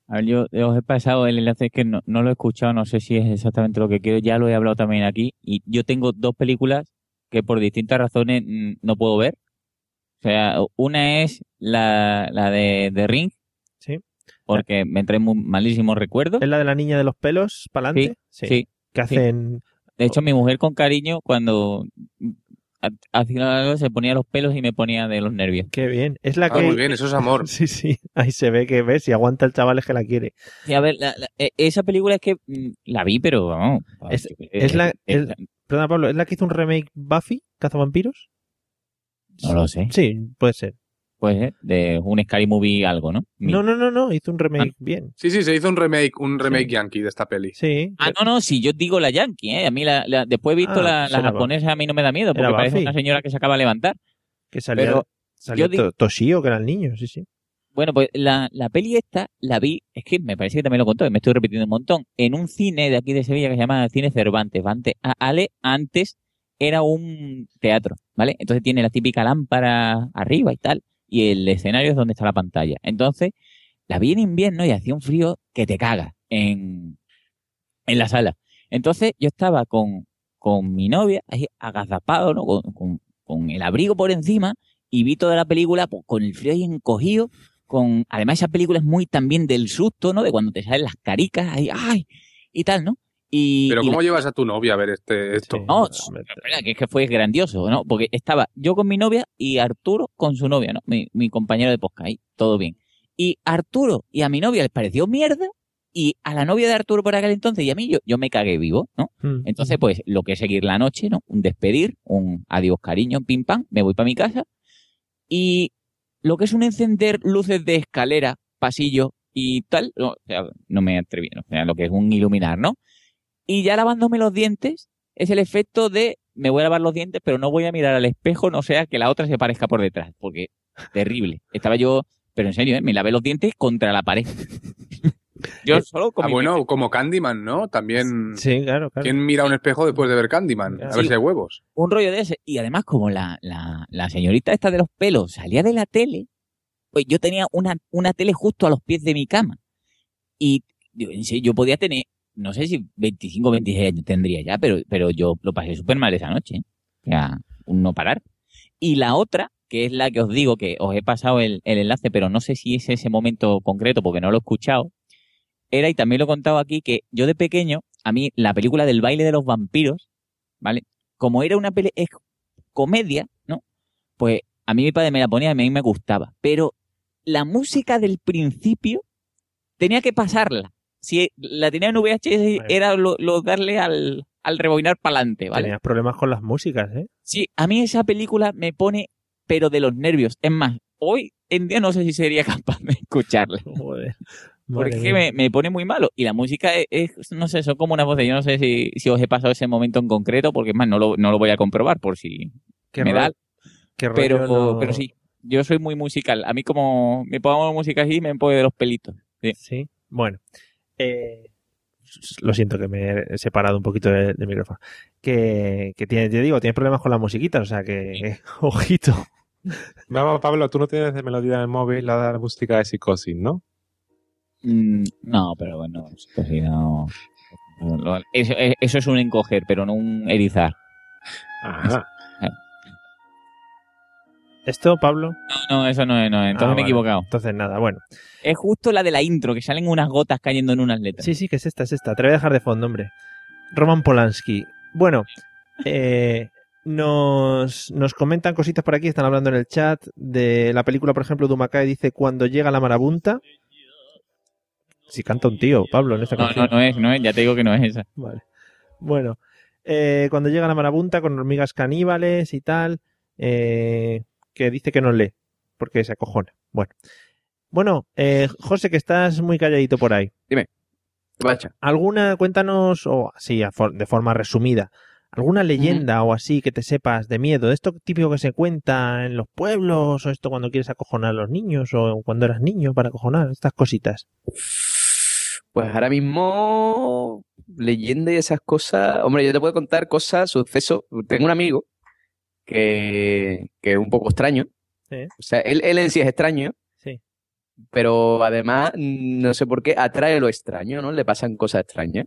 A ver, yo os he pasado el enlace que no, no lo he escuchado, no sé si es exactamente lo que quiero, ya lo he hablado también aquí, y yo tengo dos películas que por distintas razones mm, no puedo ver. O sea, una es la, la de, de Ring, Sí. Porque me trae muy malísimos recuerdos. ¿Es la de la niña de los pelos para adelante? Sí, sí. Que sí. hacen. De hecho, mi mujer con cariño, cuando ha- hacía algo, se ponía los pelos y me ponía de los nervios. Qué bien. Es la Ah, que. muy bien, eso es amor. Sí, sí. Ahí se ve que ves, si aguanta el chaval es que la quiere. Sí, a ver, la- la- e- esa película es que mm, la vi, pero vamos. Es, es la. es- perdona, Pablo, ¿es la que hizo un remake Buffy, Cazavampiros? No lo sé. Sí, puede ser. Pues eh, de un Scary Movie algo, ¿no? Mi- No, no, no, no. Hizo un remake bien. Sí, sí, se hizo un remake, un remake yankee de esta peli. Sí. Ah, no, no, si yo digo la Yankee, ¿eh? A mí la, la- después he visto Ah, la, pues la japonesa, a mí no me da miedo, porque parece una señora que se acaba de levantar. Que salía, Pero digo- To- Toshio, que era el niño, sí, sí. Bueno, pues la, la peli esta la vi, es que me parece que también lo contó, y me estoy repitiendo un montón, en un cine de aquí de Sevilla que se llama Cine Cervantes. Antes, a- Ale, antes era un teatro, ¿vale? Entonces tiene la típica lámpara arriba y tal, y el escenario es donde está la pantalla. Entonces, la vi en invierno y hacía un frío que te caga en, en la sala. Entonces, yo estaba con, con mi novia, ahí agazapado, ¿no? Con, con- con el abrigo por encima, y vi toda la película pues, con el frío ahí encogido, con además esa película es muy también del susto, ¿no? De cuando te salen las caricas ahí, ¡ay! y tal, ¿no? Y, Pero y ¿cómo la- llevas a tu novia a ver este esto? no, espera, que es que fue grandioso, ¿no? Porque estaba yo con mi novia y Arturo con su novia, ¿no? Mi, mi compañero de podcast ahí, todo bien. Y Arturo y a mi novia les pareció mierda y a la novia de Arturo por aquel entonces y a mí yo, yo me cagué vivo, ¿no? Mm. Entonces, pues, lo que es seguir la noche, ¿no? Un despedir, un adiós cariño, pim pam, me voy para mi casa. Y lo que es un encender luces de escalera, pasillo y tal, no, o sea, no me atreví, ¿no? o sea, lo que es un iluminar, ¿no? Y ya lavándome los dientes, es el efecto de me voy a lavar los dientes, pero no voy a mirar al espejo, no sea que la otra se parezca por detrás, porque terrible. Estaba yo, pero en serio, ¿eh? me lavé los dientes contra la pared. yo solo con Ah, bueno, como Candyman, ¿no? También. Sí, claro, claro. ¿Quién mira un espejo después de ver Candyman? A ver Sí. si hay huevos. un rollo de ese. Y además, como la, la, la señorita esta de los pelos salía de la tele, pues yo tenía una, una tele justo a los pies de mi cama. Y yo, yo podía tener, no sé si 25 o 26 años tendría ya, pero, pero yo lo pasé súper mal esa noche. ¿eh? O sea, un no parar. Y la otra, que es la que os digo, que os he pasado el, el enlace, pero no sé si es ese momento concreto porque no lo he escuchado, era, y también lo he contado aquí, que yo de pequeño, a mí la película del baile de los vampiros, ¿vale? Como era una peli comedia, ¿no? Pues a mí mi padre me la ponía y a mí me gustaba. Pero la música del principio tenía que pasarla. Si la tenía en VHS era lo, lo darle al, al rebobinar para adelante, ¿vale? Tenías problemas con las músicas, ¿eh? Sí, a mí esa película me pone, pero de los nervios. Es más, hoy en día no sé si sería capaz de escucharla. Joder. Porque me, me pone muy malo. Y la música es, es- no sé, son como una voz de, yo no sé si, si os he pasado ese momento en concreto, porque es más, no lo, no lo voy a comprobar por si Qué me rollo- da. qué rollo Pero, no- pero sí, yo soy muy musical. A mí como me pongo música así, me pone de los pelitos. Sí. Sí. Bueno. Eh, lo siento que me he separado un poquito de- micrófono. Que, que tiene, te digo, tienes problemas con las musiquitas, o sea que, ojito. Vamos, Pablo, tú no tienes de melodía en el móvil la música de psicosis, ¿no? Mm, no, pero bueno, no. no, Eso, eso es un encoger, pero no un erizar. Ajá. ¿Esto, Pablo? No, no, eso no es, no es. Entonces Ah, me he vale. equivocado. Entonces nada, bueno. Es justo la de la intro, que salen unas gotas cayendo en unas letras. Sí, sí, que es esta, es esta. Te voy a dejar de fondo, hombre. Roman Polanski. Bueno, eh, nos, nos comentan cositas por aquí, están hablando en el chat de la película, por ejemplo, Dumacay dice Cuando llega la marabunta. Si canta un tío, Pablo, en esta No, canción. no, no es, no es, ya te digo que no es esa. Vale. Bueno, eh, cuando llega la marabunta con hormigas caníbales y tal, eh, que dice que no lee. porque se acojona. Bueno. Bueno, eh, José, que estás muy calladito por ahí. Dime. ¿Qué pasa? ¿Alguna, cuéntanos, o así, de forma resumida, alguna leyenda o así que te sepas de miedo? ¿De esto típico que se cuenta en los pueblos? ¿O esto cuando quieres acojonar a los niños? ¿O cuando eras niño para acojonar? Estas cositas. Pues ahora mismo, leyenda y esas cosas. Hombre, yo te puedo contar cosas, sucesos. Tengo un amigo que, que es un poco extraño. Sí. O sea, él, él en sí es extraño, Sí. pero además, no sé por qué, atrae lo extraño, ¿no? Le pasan cosas extrañas.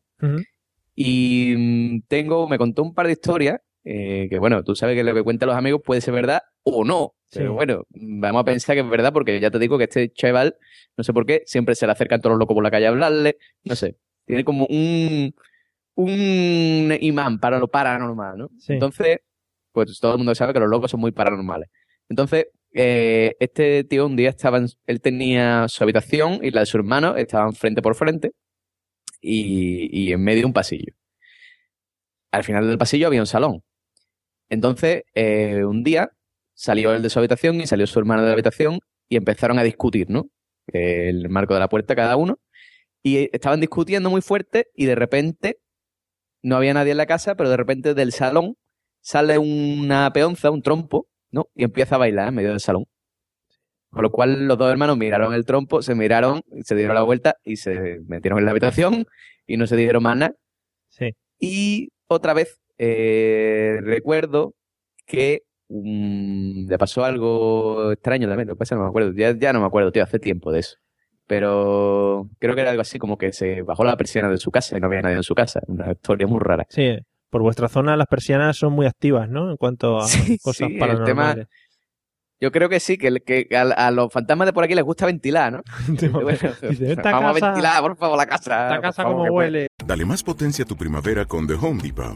Y tengo, me contó un par de historias, eh, que bueno, tú sabes que lo que cuentan los amigos puede ser verdad o no. Pero bueno, vamos a pensar que es verdad porque ya te digo que este chaval, no sé por qué, siempre se le acercan todos los locos por la calle a hablarle, no sé. Tiene como un, un imán para lo paranormal, ¿no? Sí. Entonces, pues todo el mundo sabe que los locos son muy paranormales. Entonces, eh, este tío un día estaba, en- él tenía su habitación y la de su hermano estaban frente por frente y, en medio un pasillo. Al final del pasillo había un salón. Entonces, eh, un día salió él de su habitación y salió su hermano de la habitación y empezaron a discutir, ¿no? El marco de la puerta cada uno. Y estaban discutiendo muy fuerte y de repente no había nadie en la casa, pero de repente del salón sale una peonza, un trompo, ¿no? Y empieza a bailar en medio del salón. Con lo cual los dos hermanos miraron el trompo, se miraron, se dieron la vuelta y se metieron en la habitación y no se dijeron más nada. Sí. Y otra vez eh, recuerdo que mm, le pasó algo extraño también, lo que pasa no me acuerdo, ya, ya no me acuerdo, tío, hace tiempo de eso. Pero creo que era algo así como que se bajó la persiana de su casa y no había nadie en su casa. Una historia muy rara. Sí, por vuestra zona las persianas son muy activas, ¿no? En cuanto a Sí, cosas sí, el paranormales. Yo creo que sí, que, el- que a, a los fantasmas de por aquí les gusta ventilar, ¿no? Bueno, Dice, "Esta vamos casa- a ventilar, por favor, la casa. Esta casa favor, como huele. Dale más potencia a tu primavera con The Home Depot.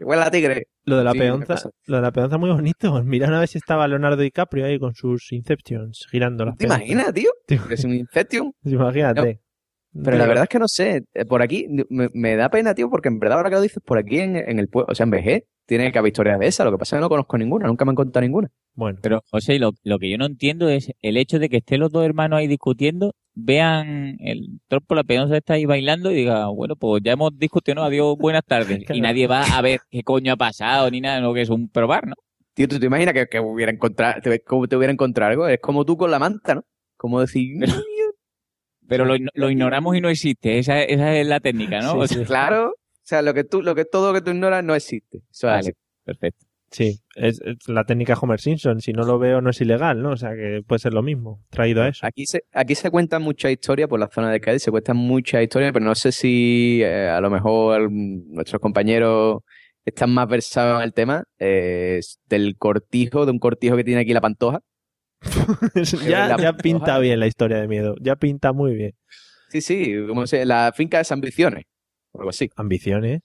Que huele a tigre. Lo de la Sí, peonza, lo de la peonza muy bonito. Mira una vez si estaba Leonardo DiCaprio ahí con sus Inceptions girando las ¿Te peonzas. imaginas, tío? Es un Inception. Imagínate. Pero la verdad es que no sé, eh, por aquí me, me da pena, tío, porque en verdad ahora que lo dices, por aquí en, en el pueblo, o sea, en VG, tiene que haber historias de esas, lo que pasa es que no conozco ninguna, nunca me han contado ninguna. Bueno, Pero, José, lo, lo que yo no entiendo es el hecho de que estén los dos hermanos ahí discutiendo, vean el trompo, la peonza está ahí bailando y digan, bueno, pues ya hemos discutido, ¿no? adiós, buenas tardes. Y nadie va a ver qué coño ha pasado ni nada, no que es un probar, ¿no? Tío, ¿tú te imaginas que, que hubiera encontrado, te, cómo te hubiera encontrado algo? Es como tú con la manta, ¿no? Como decir, Pero lo, igno- lo ignoramos y no existe, esa, esa es la técnica, ¿no? Sí, O sea, sí. claro, sea, lo que tú, lo que todo lo que tú ignoras no existe. Eso es Vale, así. perfecto. Sí, es, es la técnica Homer Simpson. Si no lo veo, no es ilegal, ¿no? O sea que puede ser lo mismo, traído a eso. Aquí se, aquí se cuentan muchas historias por la zona de Cádiz, se cuentan muchas historias, pero no sé si eh, a lo mejor nuestros compañeros están más versados en el tema eh, del cortijo, de un cortijo que tiene aquí la pantoja. ya, la ya pinta bien la historia de miedo. Ya pinta muy bien. Sí, sí, como se, la finca de Ambiciones, o algo así. Ambiciones.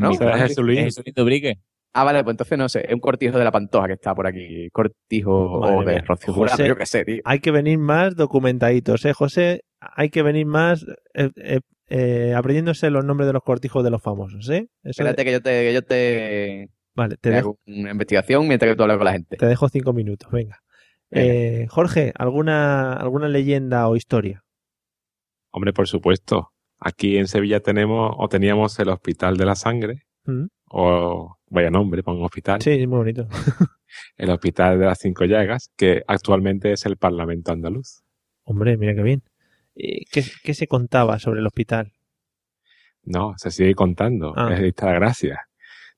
¿No? Amigo, Es Jesulín. es Jesulín Dubrique. Ah, vale, pues entonces no sé, es un cortijo de la pantoja que está por aquí, cortijo Madre o de. Rocío José, Jurado, yo qué sé, tío. Hay que venir más documentaditos, ¿eh, José? Hay que venir más eh, eh, eh, aprendiéndose los nombres de los cortijos de los famosos, ¿eh? Eso de- Espérate que yo te, que yo te, Vale, te dejo, hago una investigación mientras que tú hablas con la gente. te dejo cinco minutos, venga. Eh, Jorge, ¿alguna, ¿alguna leyenda o historia? Hombre, por supuesto. Aquí en Sevilla tenemos o teníamos el Hospital de la Sangre, ¿Mm? o vaya nombre para un hospital, Sí, muy bonito. el Hospital de las Cinco Llagas, que actualmente es el Parlamento andaluz. Hombre, mira qué bien. ¿Qué, qué se contaba sobre el hospital? No, se sigue contando, Ah. es esta la gracia.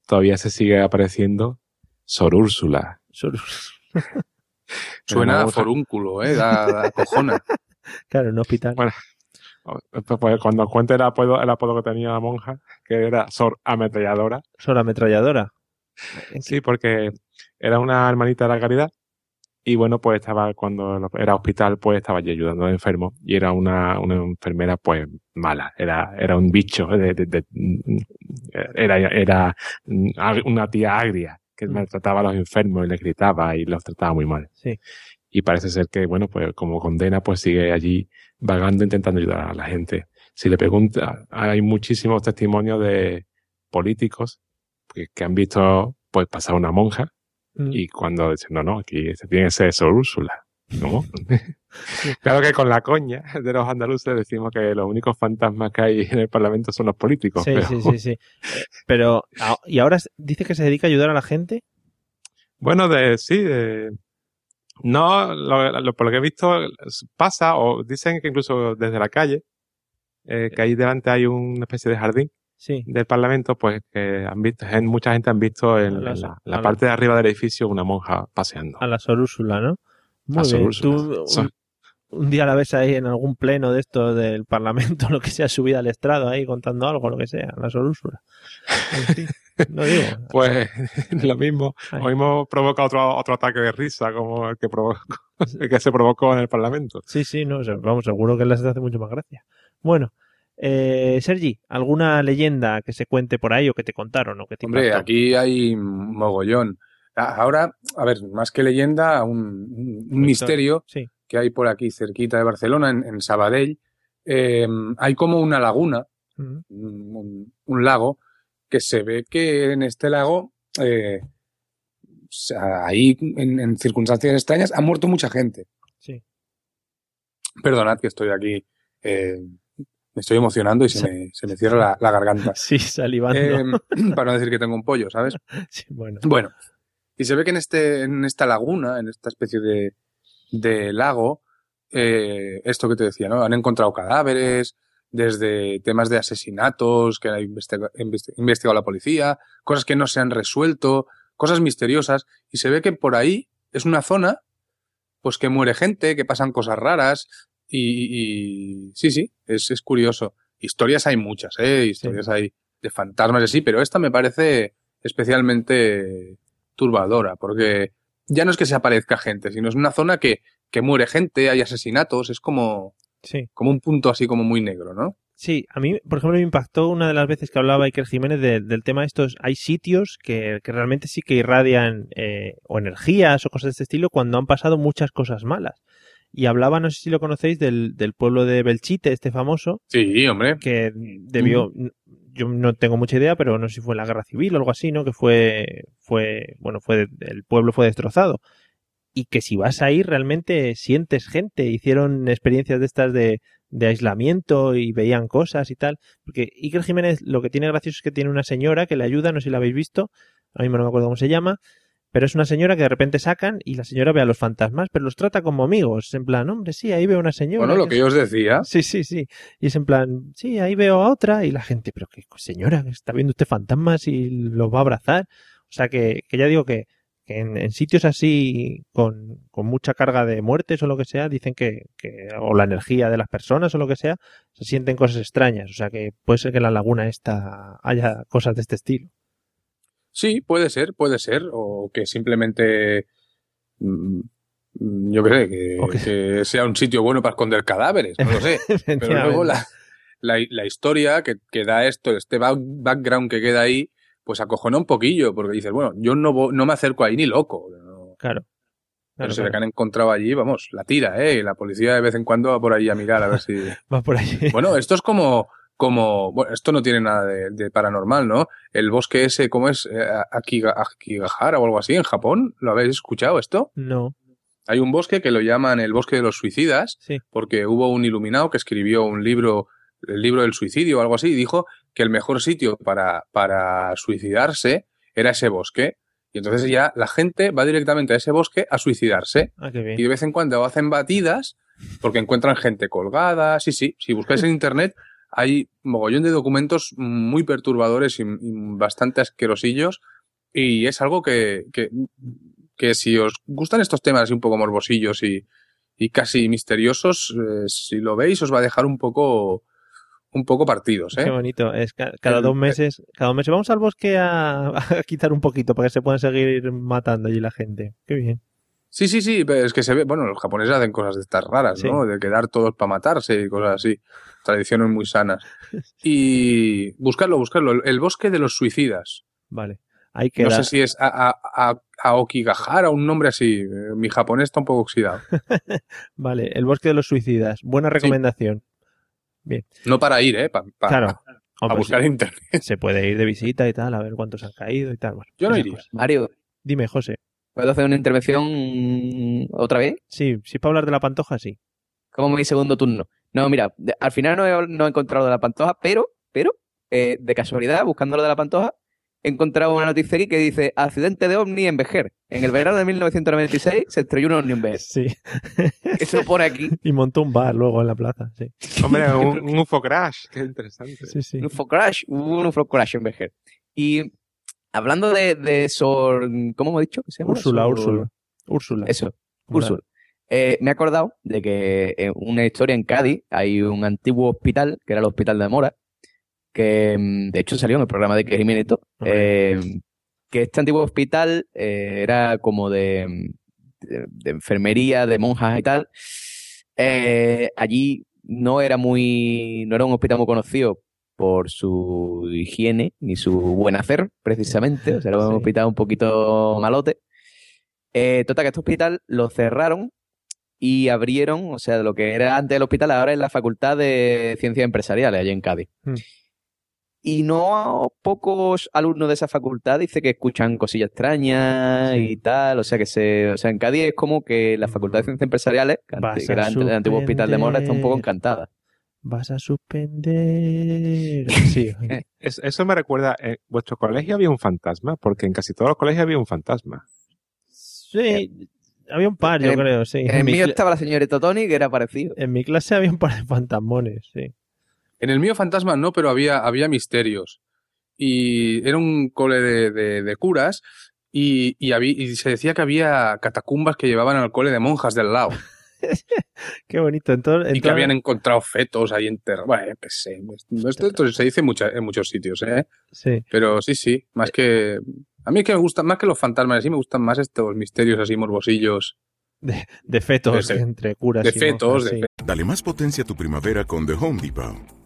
Todavía se sigue apareciendo Sor Úrsula. Sor- Suena a forúnculo, ¿eh? Da, da cojona. Claro, un hospital. Bueno, pues, cuando cuente el apodo, el apodo que tenía la monja, que era Sor Ametralladora, Sor ametralladora. sí, porque era una hermanita de la caridad Y bueno, pues estaba, cuando era hospital, pues estaba allí ayudando a enfermos. Y era una, una enfermera, pues, mala. Era, era un bicho. de- de- de- era, era una tía agria que maltrataba a los enfermos y les gritaba y los trataba muy mal. Sí. Y parece ser que, bueno, pues como condena, pues sigue allí vagando intentando ayudar a la gente. Si le pregunta, hay muchísimos testimonios de políticos que, que han visto, pues, pasar una monja Mm. y cuando dicen, no, no, aquí se tiene que ser Sor Úrsula. ¿Cómo? claro que con la coña de los andaluces decimos que los únicos fantasmas que hay en el Parlamento son los políticos. Sí, pero- sí, sí, sí. Eh, Pero, ah, ¿y ahora dice que se dedica a ayudar a la gente? Bueno, de, sí, de, no, lo, lo- por lo que he visto pasa, o dicen que incluso desde la calle, eh, que ahí delante hay una especie de jardín Sí. del Parlamento, pues que han visto, mucha gente han visto en, la- en la, a la la- parte de arriba del edificio una monja paseando. A la Sor Úrsula, ¿no? Muy A bien. Tú un, un día la ves ahí en algún pleno de esto del Parlamento, lo que sea, subida al estrado ahí contando algo, lo que sea, la fin, no digo. Pues lo mismo, hoy hemos provocado otro, otro ataque de risa como el que, provocó, el que se provocó en el Parlamento. Sí, sí, no, vamos, seguro que les hace mucho más gracia. Bueno, eh, Sergi, ¿alguna leyenda que se cuente por ahí o que te contaron o que te Hombre, impactó? aquí hay mogollón. Ahora, a ver, más que leyenda, un, un- un misterio Sí. Que hay por aquí cerquita de Barcelona, en, en Sabadell, eh, hay como una laguna, un, un- un lago, que se ve que en este lago, eh, ahí en, en circunstancias extrañas, ha muerto mucha gente. Sí. Perdonad que estoy aquí, eh, me estoy emocionando y se me, se me cierra la, la garganta. Sí, salivando. Eh, para no decir que tengo un pollo, ¿sabes? Sí, bueno. Bueno, y se ve que en, este, en esta laguna, en esta especie de, de lago, eh, esto que te decía, ¿no? Han encontrado cadáveres, desde temas de asesinatos que ha investiga- investi- investigado la policía, cosas que no se han resuelto, cosas misteriosas, y se ve que por ahí es una zona, pues que muere gente, que pasan cosas raras, y, y- sí, sí, es, es curioso. Historias hay muchas, ¿eh? Historias hay de fantasmas y así, pero esta me parece especialmente turbadora, porque ya no es que se aparezca gente, sino es una zona que, que muere gente, hay asesinatos, es como, Sí. como un punto así como muy negro, ¿no? Sí, a mí, por ejemplo, me impactó una de las veces que hablaba Iker Jiménez de- del tema de estos. Hay sitios que, que realmente sí que irradian eh, o energías o cosas de este estilo cuando han pasado muchas cosas malas. Y hablaba, no sé si lo conocéis, del, del pueblo de Belchite, este famoso. Sí, hombre. Que debió, yo no tengo mucha idea, pero no sé si fue en la guerra civil o algo así, ¿no? Que fue, fue, bueno, fue, el pueblo fue destrozado. Y que si vas ahí realmente sientes gente, hicieron experiencias de estas de, de aislamiento y veían cosas y tal. Porque Iker Jiménez lo que tiene gracioso es que tiene una señora que le ayuda, no sé si la habéis visto, a mí no me acuerdo cómo se llama, pero es una señora que de repente sacan y la señora ve a los fantasmas, pero los trata como amigos. En plan, hombre, sí, ahí veo una señora. Bueno, lo que yo os decía. Sí, sí, sí. Y es en plan, sí, ahí veo a otra y la gente, pero qué señora, está viendo usted fantasmas y los va a abrazar. O sea que, que ya digo que, que en, en sitios así con, con mucha carga de muertes o lo que sea, dicen que, que, o la energía de las personas o lo que sea, se sienten cosas extrañas. O sea que puede ser que en la laguna esta haya cosas de este estilo. Sí, puede ser, puede ser, o que simplemente, mm, yo creo que, que sea un sitio bueno para esconder cadáveres, no lo sé. Pero luego la, la, la historia que, que da esto, este back- background que queda ahí, pues acojona un poquillo, porque dices, bueno, yo no, no me acerco ahí ni loco. Claro. Pero Claro, se claro. que han encontrado allí, vamos, la tira, ¿eh? Y la policía de vez en cuando va por ahí a mirar a ver si... Va por ahí. Bueno, esto es como, como, bueno, esto no tiene nada de, de paranormal, ¿no? El bosque ese, ¿cómo es? Eh, Akiga- Akigahara o algo así, en Japón. ¿Lo habéis escuchado esto? No. Hay un bosque que lo llaman el bosque de los suicidas, Sí. porque hubo un iluminado que escribió un libro, el libro del suicidio o algo así, y dijo que el mejor sitio para, para suicidarse era ese bosque. Y entonces ya la gente va directamente a ese bosque a suicidarse. Ah, qué bien. Y de vez en cuando hacen batidas porque encuentran gente colgada. Sí, sí. Si buscáis en internet, hay mogollón de documentos muy perturbadores y, y bastante asquerosillos. Y es algo que, que, que si os gustan estos temas así un poco morbosillos y, y casi misteriosos, eh, si lo veis os va a dejar un poco, un poco partidos, ¿eh? Qué bonito. Es ca- cada El- dos meses, cada dos meses vamos al bosque a, a quitar un poquito para que se puedan seguir matando allí la gente. Qué bien. Sí, sí, sí, pero es que se ve, bueno, los japoneses hacen cosas de estas raras, Sí. ¿no? De quedar todos para matarse y cosas así. Tradiciones muy sanas. Y buscarlo, buscarlo. El, bosque de los suicidas. Vale. Hay que No dar- sé si es a, a, a, Aokigahara, un nombre así. Eh, Mi japonés está un poco oxidado. Vale, el bosque de los suicidas. Buena recomendación. Bien. No para ir, ¿eh? Pa- pa- Claro. a Hombre, buscar sí. en internet. Se puede ir de visita y tal, a ver cuántos han caído y tal. Bueno, Yo no iría. Mario, Dime, José. ¿Puedo hacer una intervención otra vez? Sí, si es para hablar de la pantoja, sí. Como mi segundo turno. No, mira, al final no he, no he encontrado lo de la pantoja, pero, pero, eh, de casualidad, buscando lo de la pantoja, he encontrado una noticia aquí que dice accidente de ovni en Vejer. En el verano de 1996 se estrelló un ovni en Vejer. Sí. Eso pone aquí. Y montó un bar luego en la plaza, sí. Hombre, un, un UFO crash, qué interesante. Sí, sí. Un UFO crash, hubo un UFO crash en Vejer. Y hablando de, de Sor... ¿Cómo hemos dicho que se llama? Úrsula, Sor- Úrsula. Úrsula. Eso. Úrsula. Eh, me he acordado de que en una historia en Cádiz hay un antiguo hospital, que era el Hospital de Mora, que mm, de hecho salió en el programa de Que Jiménez y todo, eh, que este antiguo hospital eh, era como de, de, de enfermería, de monjas y tal. Eh, allí no era muy, no era un hospital muy conocido por su higiene ni su buen hacer, precisamente. O sea, era un Sí. hospital un poquito malote. Eh, total, que este hospital lo cerraron y abrieron, o sea, lo que era antes el hospital, ahora es la Facultad de Ciencias Empresariales, allí en Cádiz. Hmm. Y no pocos alumnos de esa facultad dice que escuchan cosillas extrañas y tal. O sea que se, o sea, en Cádiz es como que la Facultad de Ciencias Empresariales, que, era del antiguo hospital de Mora, está un poco encantada. Vas a suspender. Sí. Es- eso me recuerda, ¿en vuestro colegio había un fantasma? Porque en casi todos los colegios había un fantasma. Sí, había un par, yo En- creo, sí. En el mi mío estaba la señorita Tony, que era parecido. en mi clase había un par de fantasmones, sí. En el mío fantasma no, pero había, había misterios. Y era un cole de, de- de curas y, y, había, y se decía que había catacumbas que llevaban al cole de monjas del lado. Qué bonito. Entonces, y que habían encontrado fetos ahí enterrados. Bueno, qué sé. Esto, esto se dice mucha- en muchos sitios, ¿eh? Sí. Pero sí, sí. Más que... A mí es que me gustan, más que los fantasmas, sí me gustan más estos misterios así morbosillos. De fetos De- entre curas de y fetos, monjas, de sí. Dale más potencia a tu primavera con The Home Depot.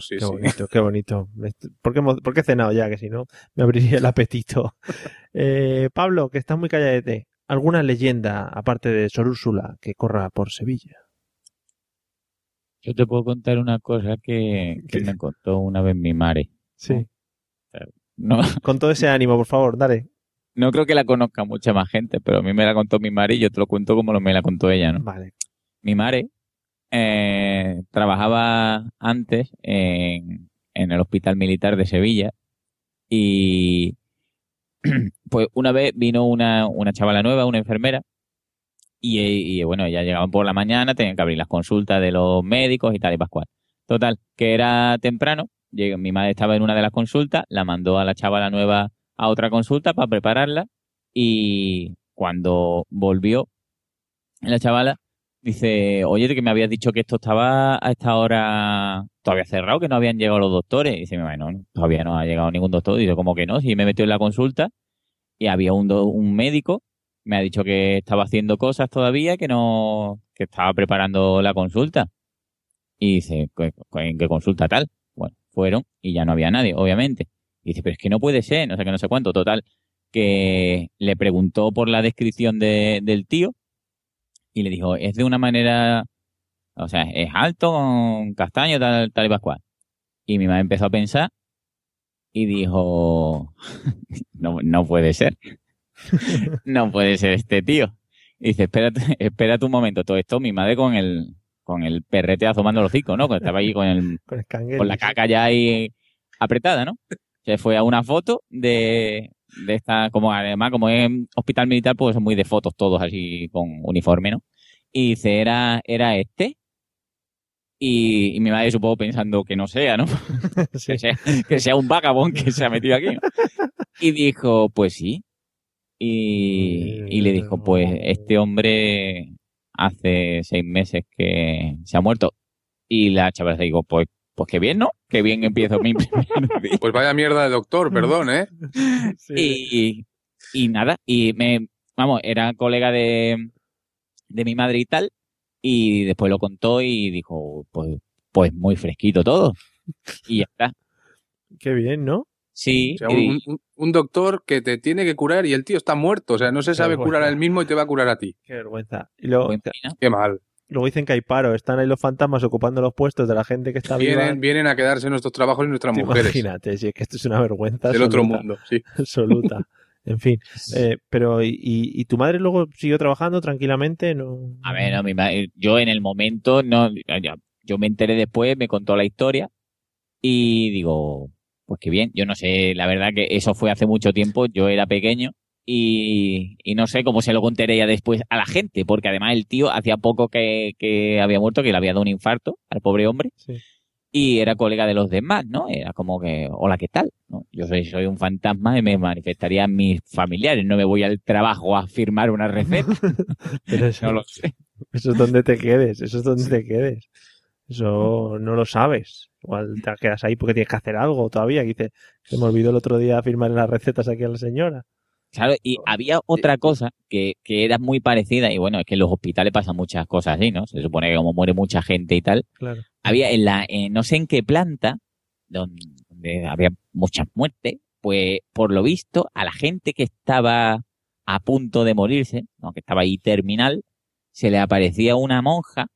Sí, Qué sí. bonito, qué bonito. ¿Por qué, por qué he cenado ya? Que si no, me abriría el apetito. Eh, Pablo, que estás muy calladete. ¿Alguna leyenda, aparte de Sor Úrsula, que corra por Sevilla? Yo te puedo contar una cosa que, que me contó una vez mi madre. Sí. No, Con todo ese ánimo, por favor, dale. no creo que la conozca mucha más gente, pero a mí me la contó mi madre y yo te lo cuento como lo me la contó ella, ¿no? Vale. Mi madre eh, trabajaba antes en, el Hospital Militar de Sevilla y pues una vez vino una, una chavala nueva, una enfermera, y, bueno, ya llegaban por la mañana, tenían que abrir las consultas de los médicos y tal y pascual. Total, que era temprano, llegó- mi madre estaba en una de las consultas, la mandó a la chavala nueva a otra consulta para prepararla y cuando volvió la chavala dice, oye, que me habías dicho que esto estaba a esta hora todavía cerrado, que no habían llegado los doctores. Y dice, mi madre, no, no, todavía no ha llegado ningún doctor. Dice, ¿cómo que no? Si me metió en la consulta y había un, do- un médico, me ha dicho que estaba haciendo cosas todavía, que no, que estaba preparando la consulta. Y dice, "¿Cu- cu- ¿en qué consulta tal? Bueno, fueron y ya no había nadie, obviamente. Y dice, pero es que no puede ser, no sé qué, no sé cuánto. Total, que le preguntó por la descripción de- del tío y le dijo, es de una manera, o sea, es alto, con castaño, tal, tal y pascual. Y mi madre empezó a pensar y dijo, no, no puede ser. no puede ser este tío. Y dice, espérate, espérate un momento, todo esto, mi madre con el, con el perrete asomando el hocico, ¿no? Que estaba ahí con el, Con el con la caca ya ahí apretada, ¿no? Se fue a una foto de, de esta, como además, como es hospital militar, pues son muy de fotos todos así con uniforme, ¿no? Y dice, era, era este. Y, y mi madre supongo pensando que no sea, ¿no? que, sea, que sea un vagabond que se ha metido aquí. ¿no? Y dijo, pues sí. Y, y le dijo, pues este hombre hace seis meses que se ha muerto. Y la chavala dijo, pues, pues qué bien, ¿no? Qué bien empiezo mi primer día. Pues vaya mierda de doctor, perdón, ¿eh? Y, y nada, y me, vamos, era colega de, de mi madre y tal, y después lo contó y dijo, pues, pues muy fresquito todo. Y ya está. Qué bien, ¿no? Sí. O sea, un, un- un doctor que te tiene que curar y el tío está muerto. O sea, no se sabe vergüenza. curar a él mismo y te va a curar a ti. Qué vergüenza. Y luego, Qué mal. Luego dicen que hay paro, están ahí los fantasmas ocupando los puestos de la gente que está viva. Vienen, vienen a quedarse nuestros trabajos y nuestras mujeres. Imagínate, si es que esto es una vergüenza. Del otro mundo, sí. Absoluta. En fin. Eh, pero, ¿y, y, tu madre luego siguió trabajando tranquilamente? No. A ver, no, mi madre- yo en el momento, no, yo me enteré después, me contó la historia y digo, pues qué bien, yo no sé, la verdad que eso fue hace mucho tiempo, yo era pequeño y, y no sé cómo se lo contaré ya después a la gente, porque además el tío hacía poco que, que había muerto, que le había dado un infarto al pobre hombre y era colega de los demás, ¿no? Era como que, hola, ¿qué tal? ¿No? Yo soy, soy un fantasma y me manifestaría a mis familiares, no me voy al trabajo a firmar una receta. Pero eso, No lo sé. Eso es donde te quedes, eso es donde te quedes. Eso no lo sabes. Igual te quedas ahí porque tienes que hacer algo todavía. Que dice, se me olvidó el otro día firmar las recetas aquí a la señora. Claro, y había otra cosa que, que era muy parecida, y bueno, es que en los hospitales pasan muchas cosas así, ¿no? Se supone que como muere mucha gente y tal, Claro. había en la, en no sé en qué planta, donde, donde había muchas muertes, pues por lo visto, a la gente que estaba a punto de morirse, ¿no? que estaba ahí terminal, se le aparecía una monja,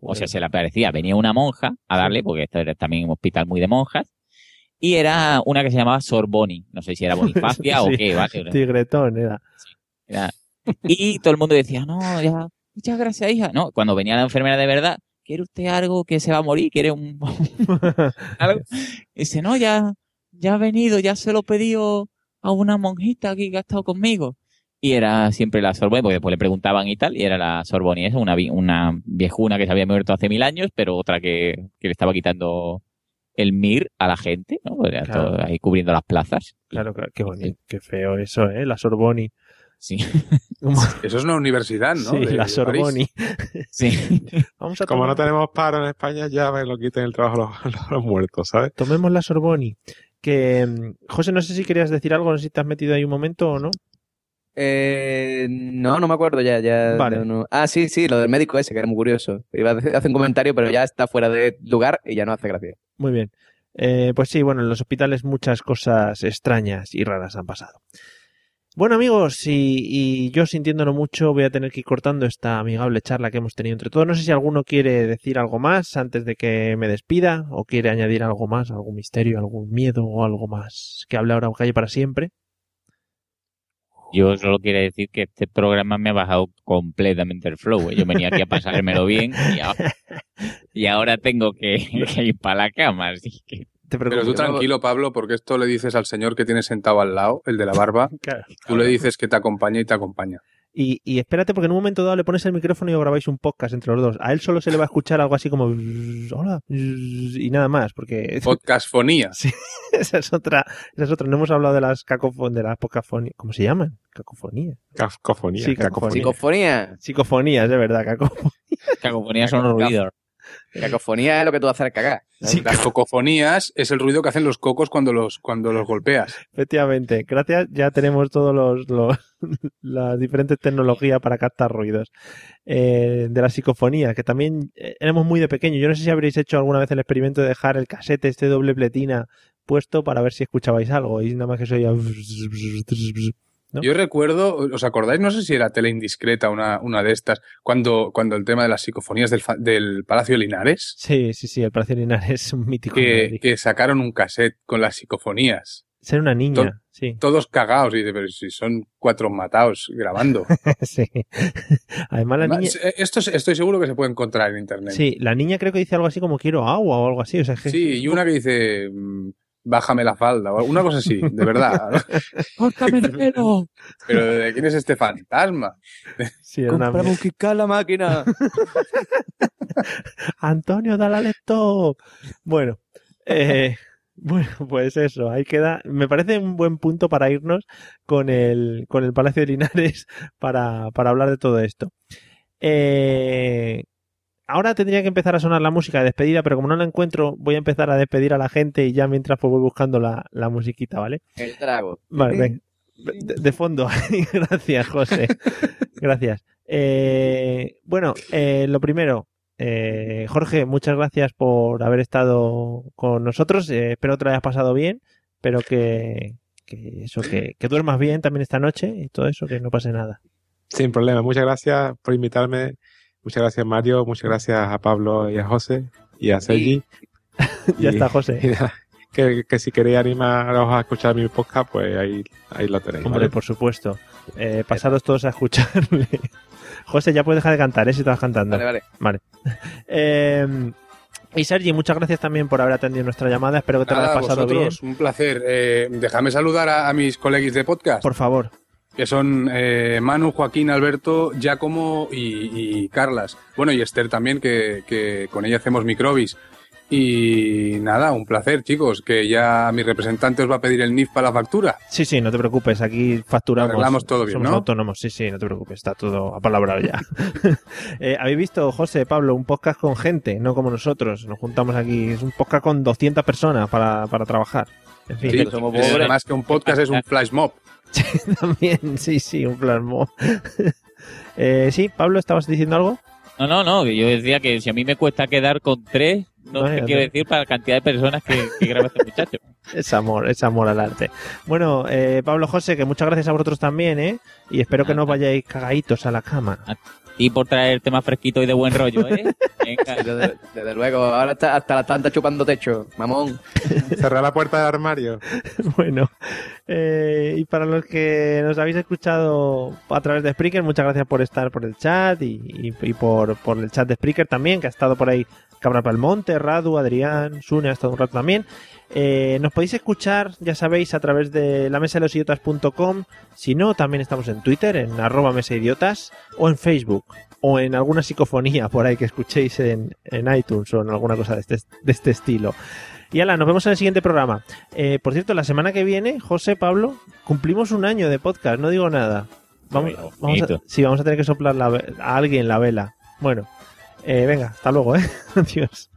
o sea, se le aparecía, venía una monja a darle, porque esto era también un hospital muy de monjas, y era una que se llamaba Sorboni, no sé si era Bonifacia o qué, ¿vale? Tigretón era. Era- Y todo el mundo decía, no, ya, muchas gracias, hija. No, cuando venía la enfermera de verdad, ¿quiere usted algo que se va a morir? ¿Quiere un... algo? Y dice, no, ya, ya ha venido, ya se lo pedido a una monjita aquí que ha estado conmigo. Y era siempre la Sorboni, porque después le preguntaban y tal, y era la Sorboni, esa, una, vi- una viejuna que se había muerto hace mil años, pero otra que, que le estaba quitando el mir a la gente, ¿no? Era Claro. todo ahí cubriendo las plazas. Claro, claro, qué bonito, qué feo eso, ¿eh? La Sorboni. Sí. Eso es una universidad, ¿no? Sí, De- la Sorboni. Sí. Vamos a Como tomar- no tenemos paro en España, ya me lo quiten el trabajo los, los- los muertos, ¿sabes? Tomemos la Sorboni. Que, mm, José, no sé si querías decir algo, no sé si te has metido ahí un momento o no. Eh, no, no me acuerdo ya. ya Vale. no, no. Ah, sí, sí, lo del médico ese, que era muy curioso. Iba a hacer un comentario, pero ya está fuera de lugar y ya no hace gracia. Muy bien. Eh, pues sí, bueno, en los hospitales muchas cosas extrañas y raras han pasado. Bueno amigos, y, y yo sintiéndolo mucho voy a tener que ir cortando esta amigable charla que hemos tenido entre todos. No sé si alguno quiere decir algo más antes de que me despida o quiere añadir algo más, algún misterio, algún miedo o algo más que hable ahora o calle para siempre. Yo solo quiero decir que este programa me ha bajado completamente el flow. ¿eh? Yo venía aquí a pasármelo bien y ahora, y ahora tengo que, que ir para la cama. Así que... Pero tú tranquilo, Pablo, porque esto le dices al señor que tienes sentado al lado, el de la barba. Claro. Tú le dices que te acompaña y te acompaña. Y, y espérate porque en un momento dado le pones el micrófono y os grabáis un podcast entre los dos. A él solo se le va a escuchar algo así como hola y nada más porque Podcastfonía. Sí, esa es otra, esa es otra. No hemos hablado de las cacofonías, de las. ¿Cómo se llaman? Cacofonía. Cacofonía. Sí, cacofonía. Psicofonía. Psicofonías, de verdad, cacofonía. Cacofonías son ruidos. Cacofonía es lo que tú haces al cagar. Las cocofonías es el ruido que hacen los cocos cuando los, cuando los golpeas. Efectivamente, gracias. Ya tenemos todos los, los- las diferentes tecnologías para captar ruidos. Eh, de la psicofonía, que también eh, éramos muy de pequeño. Yo no sé si habréis hecho alguna vez el experimento de dejar el casete, este doble pletina puesto para ver si escuchabais algo. Y nada más que se oía. ¿No? Yo recuerdo, ¿os acordáis? No sé si era tele indiscreta una, una de estas, cuando, cuando el tema de las psicofonías del, del Palacio de Linares, Sí, sí, sí, el Palacio de Linares es un mítico. que, que sacaron un cassette con las psicofonías. Ser una niña, To- sí. Todos cagados, y dice, pero si son cuatro matados grabando. sí. Además, la Además, niña. eh, Esto es- estoy seguro que se puede encontrar en internet. Sí, la niña creo que dice algo así como quiero agua o algo así. O sea, que- Sí, y una que dice, mm, bájame la falda, o una cosa así, de verdad. ¿no? ¡Córtame el pelo! Pero ¿de quién es este fantasma? Sí, Cómprame un la máquina. Antonio, dale al stop. Bueno, eh, bueno, pues eso, ahí queda. Me parece un buen punto para irnos con el, con el Palacio de Linares para, para hablar de todo esto. Eh, ahora tendría que empezar a sonar la música de despedida, pero como no la encuentro, voy a empezar a despedir a la gente y ya mientras pues voy buscando la, la musiquita, ¿vale? El trago. Vale, ven. De, de fondo. Gracias, José. Gracias. Eh, bueno, eh, lo primero, eh, Jorge, muchas gracias por haber estado con nosotros. Eh, espero que te lo hayas pasado bien, pero que, que eso, que, que duermas bien también esta noche y todo eso, que no pase nada. Sin problema. Muchas gracias por invitarme. Muchas gracias, Mario. Muchas gracias a Pablo y a José y a Sergi. Ya Y- está, José. y nada, que, que si queréis animaros a escuchar mi podcast, pues ahí, ahí lo tenéis. Hombre, ¿vale? por supuesto. Eh, pasaros todos a escucharle. José, ya puedes dejar de cantar, ¿eh? Si estabas cantando. Vale, vale. Vale. Eh, y Sergi, muchas gracias también por haber atendido nuestra llamada. Espero que te lo hayas pasado vosotros, un placer. Eh, déjame saludar a, a mis coleguis de podcast. bien. Por favor. Que son eh, Manu, Joaquín, Alberto, Giacomo y, y Carlas. Bueno, y Esther también, que, que con ella hacemos microbis. Y nada, un placer, chicos, que ya mi representante os va a pedir el NIF para la factura. Sí, sí, no te preocupes. Aquí facturamos. Arreglamos todo bien, Somos ¿no? autónomos. Sí, sí, no te preocupes. Está todo apalabrado ya. Eh, Habéis visto, José, Pablo, un podcast con gente, no como nosotros. Nos juntamos aquí. Es un podcast con 200 personas para, para trabajar. En fin, Sí, es más que un podcast, es un flash mob. también, sí, sí, un plasmo. eh, sí, Pablo, ¿estabas diciendo algo? No, no, no. Yo decía que si a mí me cuesta quedar con tres, no sé qué quiero decir para la cantidad de personas que, que graba este muchacho. Es amor, es amor al arte. Bueno, eh, Pablo José, que muchas gracias a vosotros también, ¿eh? Y espero que no os vayáis cagaditos a la cama. Y por traer temas fresquitos y de buen rollo, ¿eh? Venga. Desde, desde luego, ahora está hasta la tanta chupando techo, mamón. Cerrar la puerta del armario. bueno, eh, y para los que nos habéis escuchado a través de Spreaker, muchas gracias por estar por el chat y, y- y por, por el chat de Spreaker también, que ha estado por ahí Cabra Palmonte, Radu, Adrián, Sune ha estado un rato también. Eh, nos podéis escuchar, ya sabéis, a través de la mesa de los idiotas.com. Si no, también estamos en Twitter, en arroba mesa idiotas, o en Facebook, o en alguna psicofonía por ahí que escuchéis en, en iTunes o en alguna cosa de este, de este estilo. Y ala, nos vemos en el siguiente programa. Eh, por cierto, la semana que viene, José, Pablo, cumplimos un año de podcast, no digo nada. Vamos, vamos a, sí, vamos a tener que soplar la a alguien la vela. Bueno, eh, venga, hasta luego, ¿eh? Adiós.